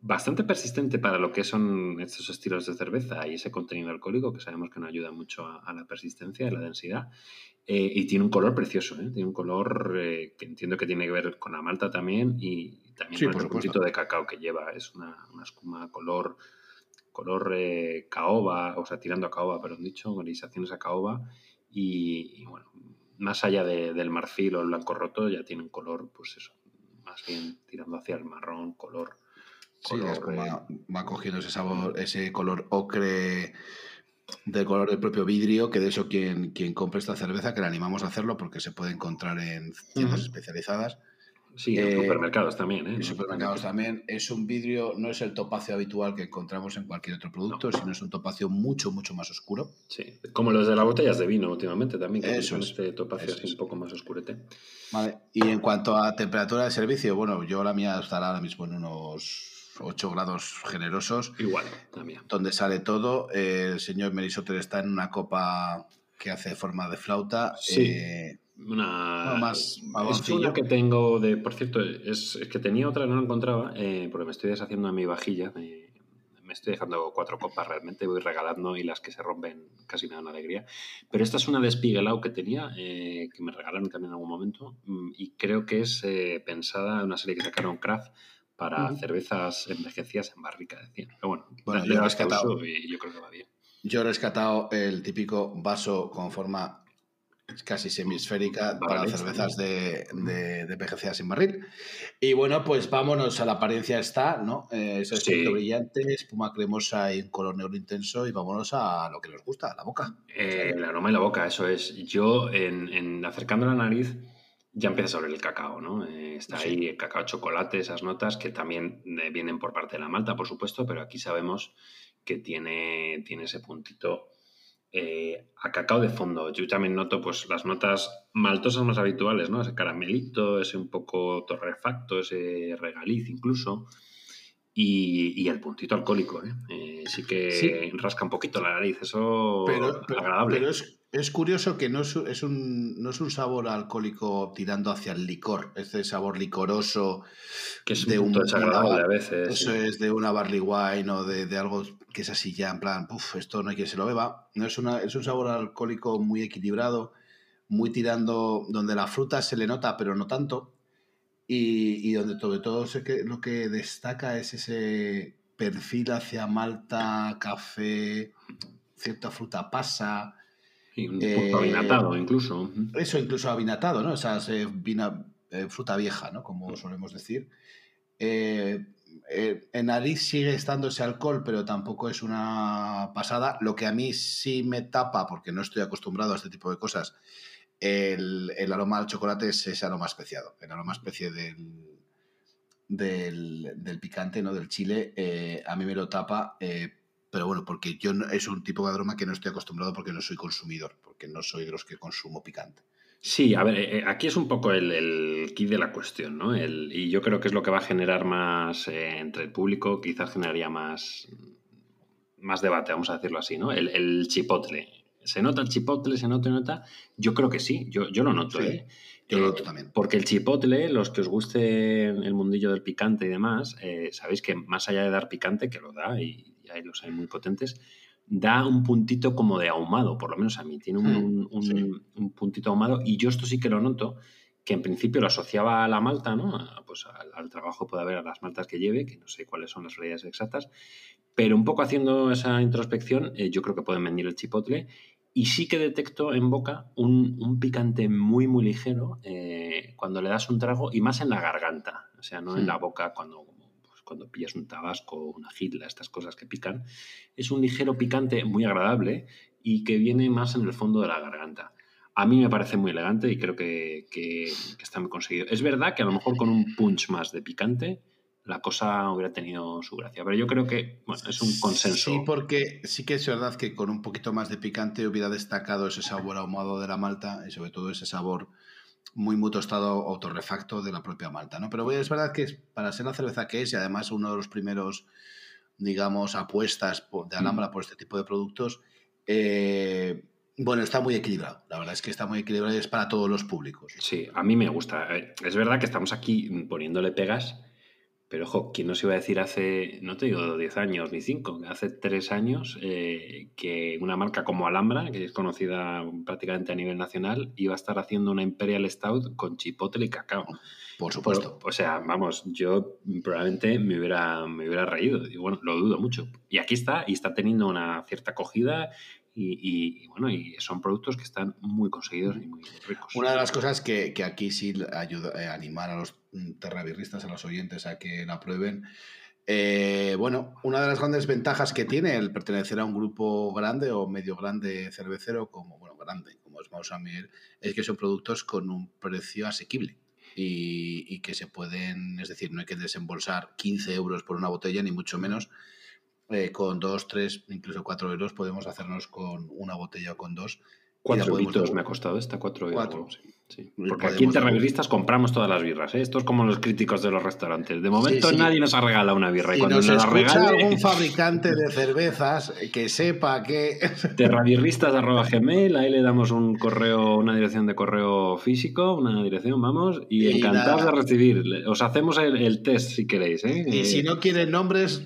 bastante persistente para lo que son estos estilos de cerveza y ese contenido alcohólico, que sabemos que no ayuda mucho a, la persistencia y la densidad. Eh, y tiene un color precioso, tiene un color que entiendo que tiene que ver con la malta también y también con el puntito de cacao que lleva. Es una, una espuma color color eh, caoba, o sea, tirando a caoba, pero han dicho, grisaciones a caoba. Y, bueno, más allá del marfil o el blanco roto, ya tiene un color, pues eso, más bien tirando hacia el marrón, color.
Sí, es como va, va, cogiendo ese sabor, ese color ocre del color del propio vidrio, que de eso quien, quien compre esta cerveza, que le animamos a hacerlo porque se puede encontrar en tiendas especializadas
Sí, en eh, supermercados también. ¿eh?
En supermercados también. Es un vidrio, no es el topacio habitual que encontramos en cualquier otro producto, sino es un topacio mucho, mucho más oscuro.
Sí, como los de las botellas de vino últimamente también, que son este topacio así un poco más oscurete.
Vale, y en cuanto a temperatura de servicio, bueno, yo la mía estará ahora mismo en unos 8 grados generosos.
Igual, también.
Donde sale todo. el señor Merisotter está en una copa que hace forma de flauta.
Sí. Eh, una, más, es una que tengo de, por cierto, es, que tenía otra, no la encontraba, eh, porque me estoy deshaciendo de mi vajilla. Me, estoy dejando cuatro copas realmente, voy regalando y las que se rompen casi me dan alegría. Pero esta es una de Spiegelau que tenía, eh, que me regalaron también en algún momento, mm, y creo que es eh, pensada en una serie que sacaron Kraft para cervezas envejecidas en barrica, decían. Pero bueno, bueno yo, y yo creo que va bien.
Yo he rescatado el típico vaso con forma casi semisférica para cervezas de, de, PGCA sin barril. Y bueno, pues vámonos a la apariencia está, ¿no? Eh, es brillante, espuma cremosa y un color negro intenso y vámonos a lo que nos gusta, la boca.
Eh, el aroma y la boca, eso es. Yo, en, en acercando la nariz, ya empieza sobre el cacao, ¿no? Eh, está ahí el cacao chocolate, esas notas que también vienen por parte de la malta, por supuesto, pero aquí sabemos que tiene, tiene ese puntito eh, a cacao de fondo. Yo también noto pues, las notas maltosas más habituales, ¿no? Ese caramelito, ese un poco torrefacto, ese regaliz incluso. Y, el puntito alcohólico, ¿eh? eh sí que rasca un poquito la nariz, eso
pero, agradable. Pero es, curioso que no es, un, no es un sabor alcohólico tirando hacia el licor, ese sabor licoroso.
Que es de un desagradable a veces.
Eso es de una barley wine o de, de algo que es así ya, en plan, Puf, esto no hay que se lo beba. No es, una, es un sabor alcohólico muy equilibrado, muy tirando, donde la fruta se le nota, pero no tanto. Y, y donde sobre todo que, lo que destaca es ese perfil hacia malta, café, cierta fruta pasa.
Un eh, avinatado incluso.
Eso, incluso avinatado, ¿no? O sea, vina, eh, fruta vieja, ¿no? Como solemos decir. Eh, eh, en nariz sigue estando ese alcohol, pero tampoco es una pasada. Lo que a mí sí me tapa, porque no estoy acostumbrado a este tipo de cosas, el, aroma al chocolate es ese aroma especiado, el aroma especie del, del, picante, ¿no? del chile, eh, a mí me lo tapa, eh, pero bueno, porque yo es un tipo de aroma que no estoy acostumbrado porque no soy consumidor, porque no soy de los que consumo picante.
Sí, a ver, eh, aquí es un poco el, kit de la cuestión, ¿no? y yo creo que es lo que va a generar más entre el público, quizás generaría más, más debate, vamos a decirlo así, ¿no? El, chipotle. ¿Se nota el chipotle? ¿Se nota? nota? Yo creo que sí, yo, yo lo noto, ¿eh?
Yo lo noto también.
Porque el chipotle, los que os guste el mundillo del picante y demás, sabéis que más allá de dar picante, que lo da y, y ahí los hay muy potentes, da un puntito como de ahumado, por lo menos a mí, tiene un, hmm, puntito ahumado y yo esto sí que lo noto, que en principio lo asociaba a la malta, ¿no? Pues al, trabajo puede haber a las maltas que lleve, que no sé cuáles son las realidades exactas, pero un poco haciendo esa introspección, eh, yo creo que pueden venir el chipotle y sí que detecto en boca un, picante muy, muy ligero eh, cuando le das un trago y más en la garganta, o sea, no en la boca cuando cuando pillas un tabasco, una gitla, estas cosas que pican, es un ligero picante muy agradable y que viene más en el fondo de la garganta. A mí me parece muy elegante y creo que, está muy conseguido. Es verdad que a lo mejor con un punch más de picante la cosa hubiera tenido su gracia, pero yo creo que es un consenso.
Sí, porque sí que es verdad que con un poquito más de picante hubiera destacado ese sabor ahumado de la malta y sobre todo ese sabor muy, muy tostado o torrefacto de la propia malta, ¿no? Pero es verdad que para ser la cerveza que es y además uno de los primeros, digamos, apuestas de mm. Alhambra por este tipo de productos, eh, bueno, está muy equilibrado. La verdad es que está muy equilibrado y es para todos los públicos.
Sí, a mí me gusta. Eh, es verdad que estamos aquí poniéndole pegas pero, ojo, ¿quién nos iba a decir hace, no te digo 10 años ni 5, hace 3 años eh, que una marca como Alhambra, que es conocida prácticamente a nivel nacional, iba a estar haciendo una Imperial Stout con chipotle y cacao?
Por supuesto.
o sea, vamos, yo probablemente me hubiera, me hubiera reído. Y bueno, lo dudo mucho. Y aquí está, y está teniendo una cierta acogida y, bueno, y son productos que están muy conseguidos y muy ricos.
Una de las cosas que, aquí sí ayuda eh, animar a los terrabirristas, a los oyentes a que la prueben. Eh, bueno, una de las grandes ventajas que tiene el pertenecer a un grupo grande o medio grande cervecero, como, bueno, grande, como es Mausamir, es que son productos con un precio asequible. Y, y, que se pueden, es decir, no hay que desembolsar 15 euros por una botella, ni mucho menos, eh, con dos, tres, incluso cuatro euros podemos hacernos con una botella o con dos.
Cuatro euros me ha costado esta, cuatro euros. Porque aquí en Terravirristas compramos todas las birras. ¿eh? Esto es como los críticos de los restaurantes. De momento nadie nos ha regalado una birra.
Y, cuando nos, nos escucha algún <laughs> fabricante de cervezas que sepa que...
Terravirristas.gmail, ahí le damos un correo, una dirección de correo físico, una dirección, vamos, y, encantados de recibir. Os hacemos el, test si queréis. ¿eh?
Y si no quieren nombres,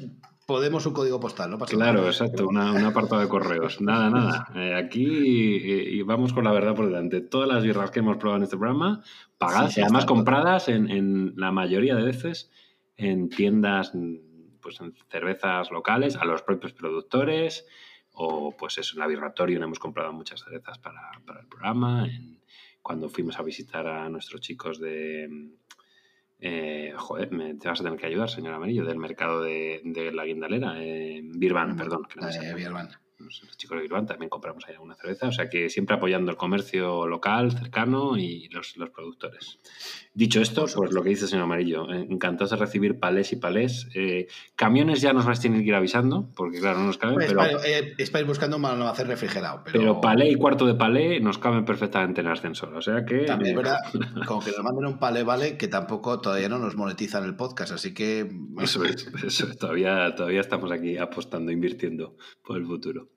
Podemos un código postal, ¿no?
claro, exacto, una, un apartado de correos. Nada, nada. Eh, aquí y, vamos con la verdad por delante. Todas las birras que hemos probado en este programa, pagadas y además compradas en, la mayoría de veces en tiendas, pues en cervezas locales, a los propios productores. o pues eso, en la Virratorium hemos comprado muchas cervezas para, el programa, cuando fuimos a visitar a nuestros chicos de... Eh, joder, me, te vas a tener que ayudar, señor Amarillo, del mercado de, la guindalera, eh, Birban, perdón. Que no los chicos de Bilbao también compramos ahí alguna cerveza. O sea que siempre apoyando el comercio local, cercano y los, productores. Dicho esto, pues lo que dice el señor Amarillo, eh, encantados de recibir palés y palés. Eh, camiones ya nos vais a tener que ir avisando, porque claro, no nos caben. Pues, pero,
eh, estáis buscando un hacer refrigerado.
Pero... palé y cuarto de palé nos caben perfectamente en el ascensor. O sea que.
También verdad, <laughs> como que nos manden un palé, vale, que tampoco todavía no nos monetizan el podcast. Así que.
Eso es, eso Todavía, todavía estamos aquí apostando, invirtiendo por el futuro.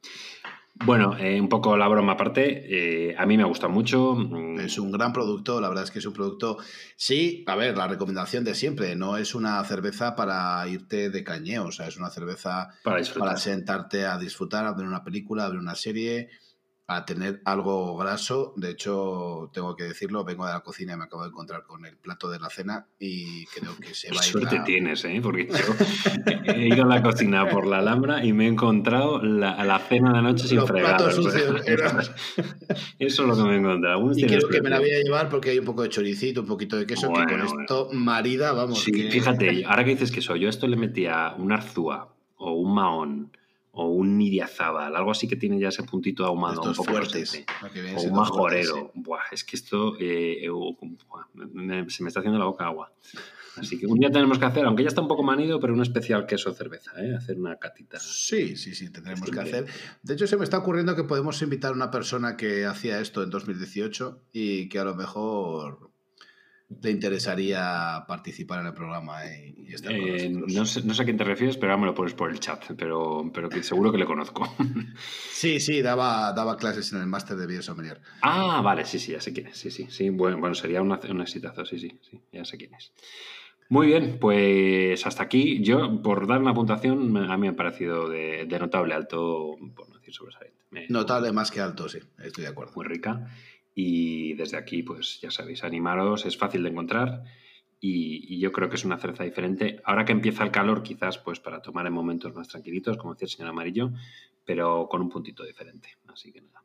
Bueno, eh, un poco la broma aparte, eh, a mí me gusta mucho.
Mm. Es un gran producto, la verdad es que es un producto, sí, a ver, la recomendación de siempre, no es una cerveza para irte de cañeo, o sea, es una cerveza para, para sentarte a disfrutar, a ver una película, a ver una serie, a tener algo graso. De hecho, tengo que decirlo, vengo de la cocina y me acabo de encontrar con el plato de la cena y creo que se <laughs> va a ir.
suerte tienes, ¿eh? Porque yo he ido a la cocina por la Alhambra y me he encontrado la, la cena de noche sin fregar. <laughs> Eso es lo que me he encontrado.
y creo que me la voy a llevar porque hay un poco de choricito, un poquito de queso, que con esto marida, vamos.
Sí, fíjate, <laughs> ahora que dices queso, yo esto le metía un arzúa o un mahón o un Niriazábal, algo así que tiene ya ese puntito ahumado un poco fuertes, o un majorero. Buah, es que esto eh, eh, se me está haciendo la boca agua. Así que un día tenemos que hacer, aunque ya está un poco manido, pero un especial queso cerveza, ¿eh? hacer una catita.
Sí, sí, sí, tendremos que hacer. De hecho, se me está ocurriendo que podemos invitar a una persona que hacía esto en 2018 y que a lo mejor te interesaría participar en el programa y, estar con
eh, no, sé, no, sé, a quién te refieres, pero ahora me lo pones por el chat, pero, pero que seguro que le conozco. <laughs>
sí, sí, daba, daba clases en el máster de Biosommelier.
Ah, vale, sí, sí, ya sé quién es. Sí, sí, sí. Bueno, bueno sería un, un exitazo, sí, sí, sí, ya sé quién es. Muy bien, pues hasta aquí. Yo, por dar una puntuación, a mí me ha parecido de, notable alto, por no decir sobresaliente.
Notable más que alto, sí, estoy de acuerdo.
Muy rica. Y desde aquí, pues ya sabéis, animaros, es fácil de encontrar y, yo creo que es una cerveza diferente. Ahora que empieza el calor, quizás pues para tomar en momentos más tranquilitos, como decía el señor Amarillo, pero con un puntito diferente. Así que nada.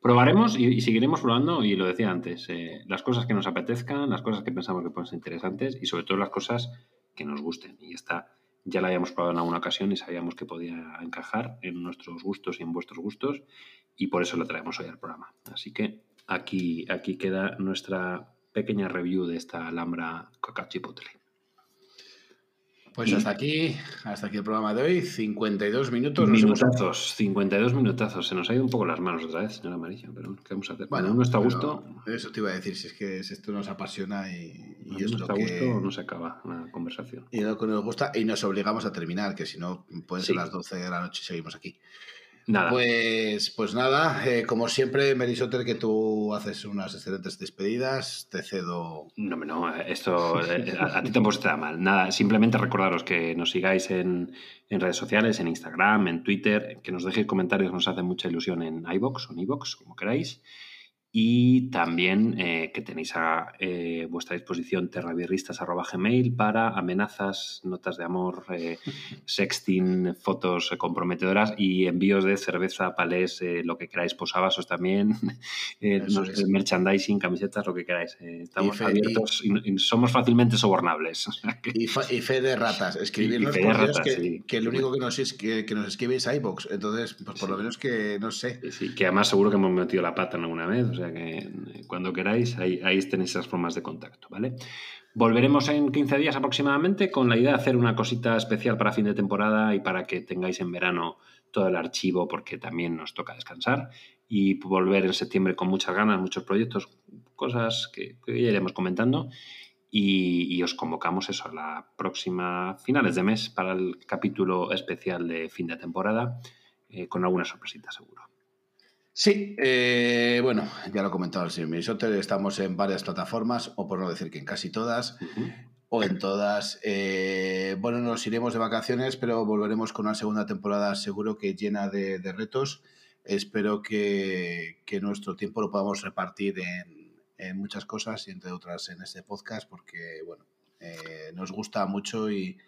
Probaremos y, seguiremos probando, y lo decía antes, eh, las cosas que nos apetezcan, las cosas que pensamos que pueden ser interesantes y sobre todo las cosas que nos gusten. Y esta ya la habíamos probado en alguna ocasión y sabíamos que podía encajar en nuestros gustos y en vuestros gustos y por eso la traemos hoy al programa. Así que aquí, aquí queda nuestra pequeña review de esta Alhambra Cocachipotle.
Pues hasta aquí, hasta aquí el programa de hoy, 52 minutos.
Minutazos, 52 minutazos. Se nos ha ido un poco las manos otra vez, señor Amarillo, pero ¿qué vamos a hacer? Bueno, no está a gusto.
Eso te iba a decir, si es que esto nos apasiona y,
y es está a gusto, no se acaba la conversación.
Y lo que nos gusta, y nos obligamos a terminar, que si no, pueden ser las 12 de la noche y seguimos aquí. Nada. Pues, pues nada, eh, como siempre, Merisoter, que tú haces unas excelentes despedidas, te cedo.
No, no, esto eh, a, ti tampoco te da mal. Nada, simplemente recordaros que nos sigáis en, en, redes sociales, en Instagram, en Twitter, que nos dejéis comentarios, nos hace mucha ilusión en iBox o en iBox, como queráis y también eh, que tenéis a eh, vuestra disposición terrabirristas.gmail para amenazas, notas de amor, eh, <laughs> sexting, fotos comprometedoras y envíos de cerveza, palés, lo que queráis, posavasos también, <laughs> merchandising, camisetas, lo que queráis. estamos abiertos y, somos fácilmente sobornables. <laughs>
y, fe de ratas, escribirnos por Dios, que, que, lo único que nos, es, que, nos escribe es iBox, entonces pues por lo menos que no sé.
Sí, que además seguro que hemos metido la pata en alguna vez, o sea que eh, cuando queráis, ahí, tenéis esas formas de contacto, ¿vale? Volveremos en 15 días aproximadamente con la idea de hacer una cosita especial para fin de temporada y para que tengáis en verano todo el archivo porque también nos toca descansar y volver en septiembre con muchas ganas, muchos proyectos, cosas que, ya iremos comentando y, os convocamos eso a la próxima finales de mes para el capítulo especial de fin de temporada eh, con alguna sorpresita seguro.
Sí, eh, bueno, ya lo ha comentado el señor Mirisotter, estamos en varias plataformas, o por no decir que en casi todas, o en todas. Eh, bueno, nos iremos de vacaciones, pero volveremos con una segunda temporada seguro que llena de, retos. Espero que, nuestro tiempo lo podamos repartir en, muchas cosas y entre otras en este podcast, porque, bueno, eh, nos gusta mucho y,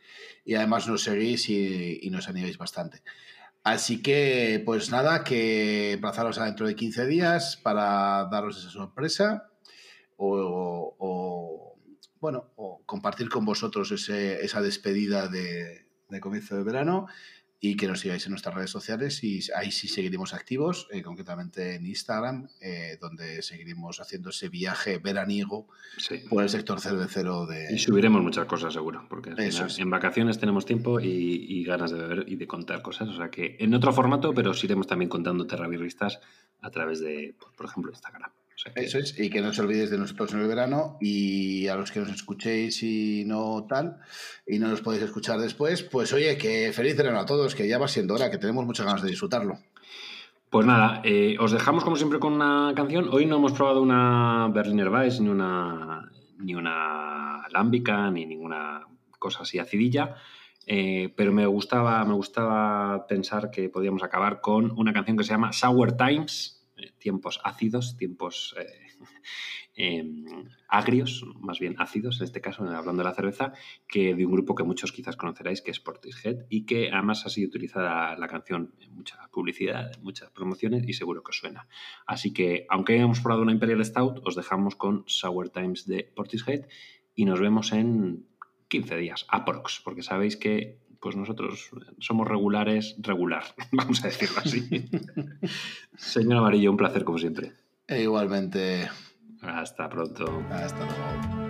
además nos seguís y, y nos animáis bastante. Así que, pues nada, que emplazaros a dentro de 15 días para daros esa sorpresa o, bueno, o compartir con vosotros esa despedida de, de comienzo de verano y que nos sigáis en nuestras redes sociales y ahí sí seguiremos activos, eh, concretamente en Instagram, eh, donde seguiremos haciendo ese viaje veraniego por el sector cervecero de...
Y subiremos muchas cosas seguro, porque en vacaciones tenemos tiempo y, ganas de beber y de contar cosas, o sea que en otro formato, pero sí iremos también contando terrabirristas a través de, pues, por ejemplo, Instagram.
Eso es, y que no os olvidéis de nosotros en el verano y a los que nos escuchéis y no tal, y no nos podéis escuchar después, pues oye, que feliz verano a todos, que ya va siendo hora, que tenemos muchas ganas de disfrutarlo.
Pues nada, eh, os dejamos como siempre con una canción. Hoy no hemos probado una Berliner Weiss, ni una, ni una Lámbica, ni ninguna cosa así acidilla. Eh, pero me gustaba, me gustaba pensar que podíamos acabar con una canción que se llama Sour Times tiempos ácidos, tiempos eh, <laughs> em, agrios, más bien ácidos en este caso, hablando de la cerveza, que de un grupo que muchos quizás conoceráis, que es Portishead, y que además ha sido utilizada la canción en mucha publicidad, en muchas promociones, y seguro que os suena. Así que, aunque hayamos probado una Imperial Stout, os dejamos con Sour Times de Portishead y nos vemos en 15 días, aprox, porque sabéis que pues nosotros somos regulares, regular, <laughs> vamos a decirlo así. <laughs> Señor Amarillo, un placer como siempre.
E igualmente.
Hasta pronto.
Hasta luego.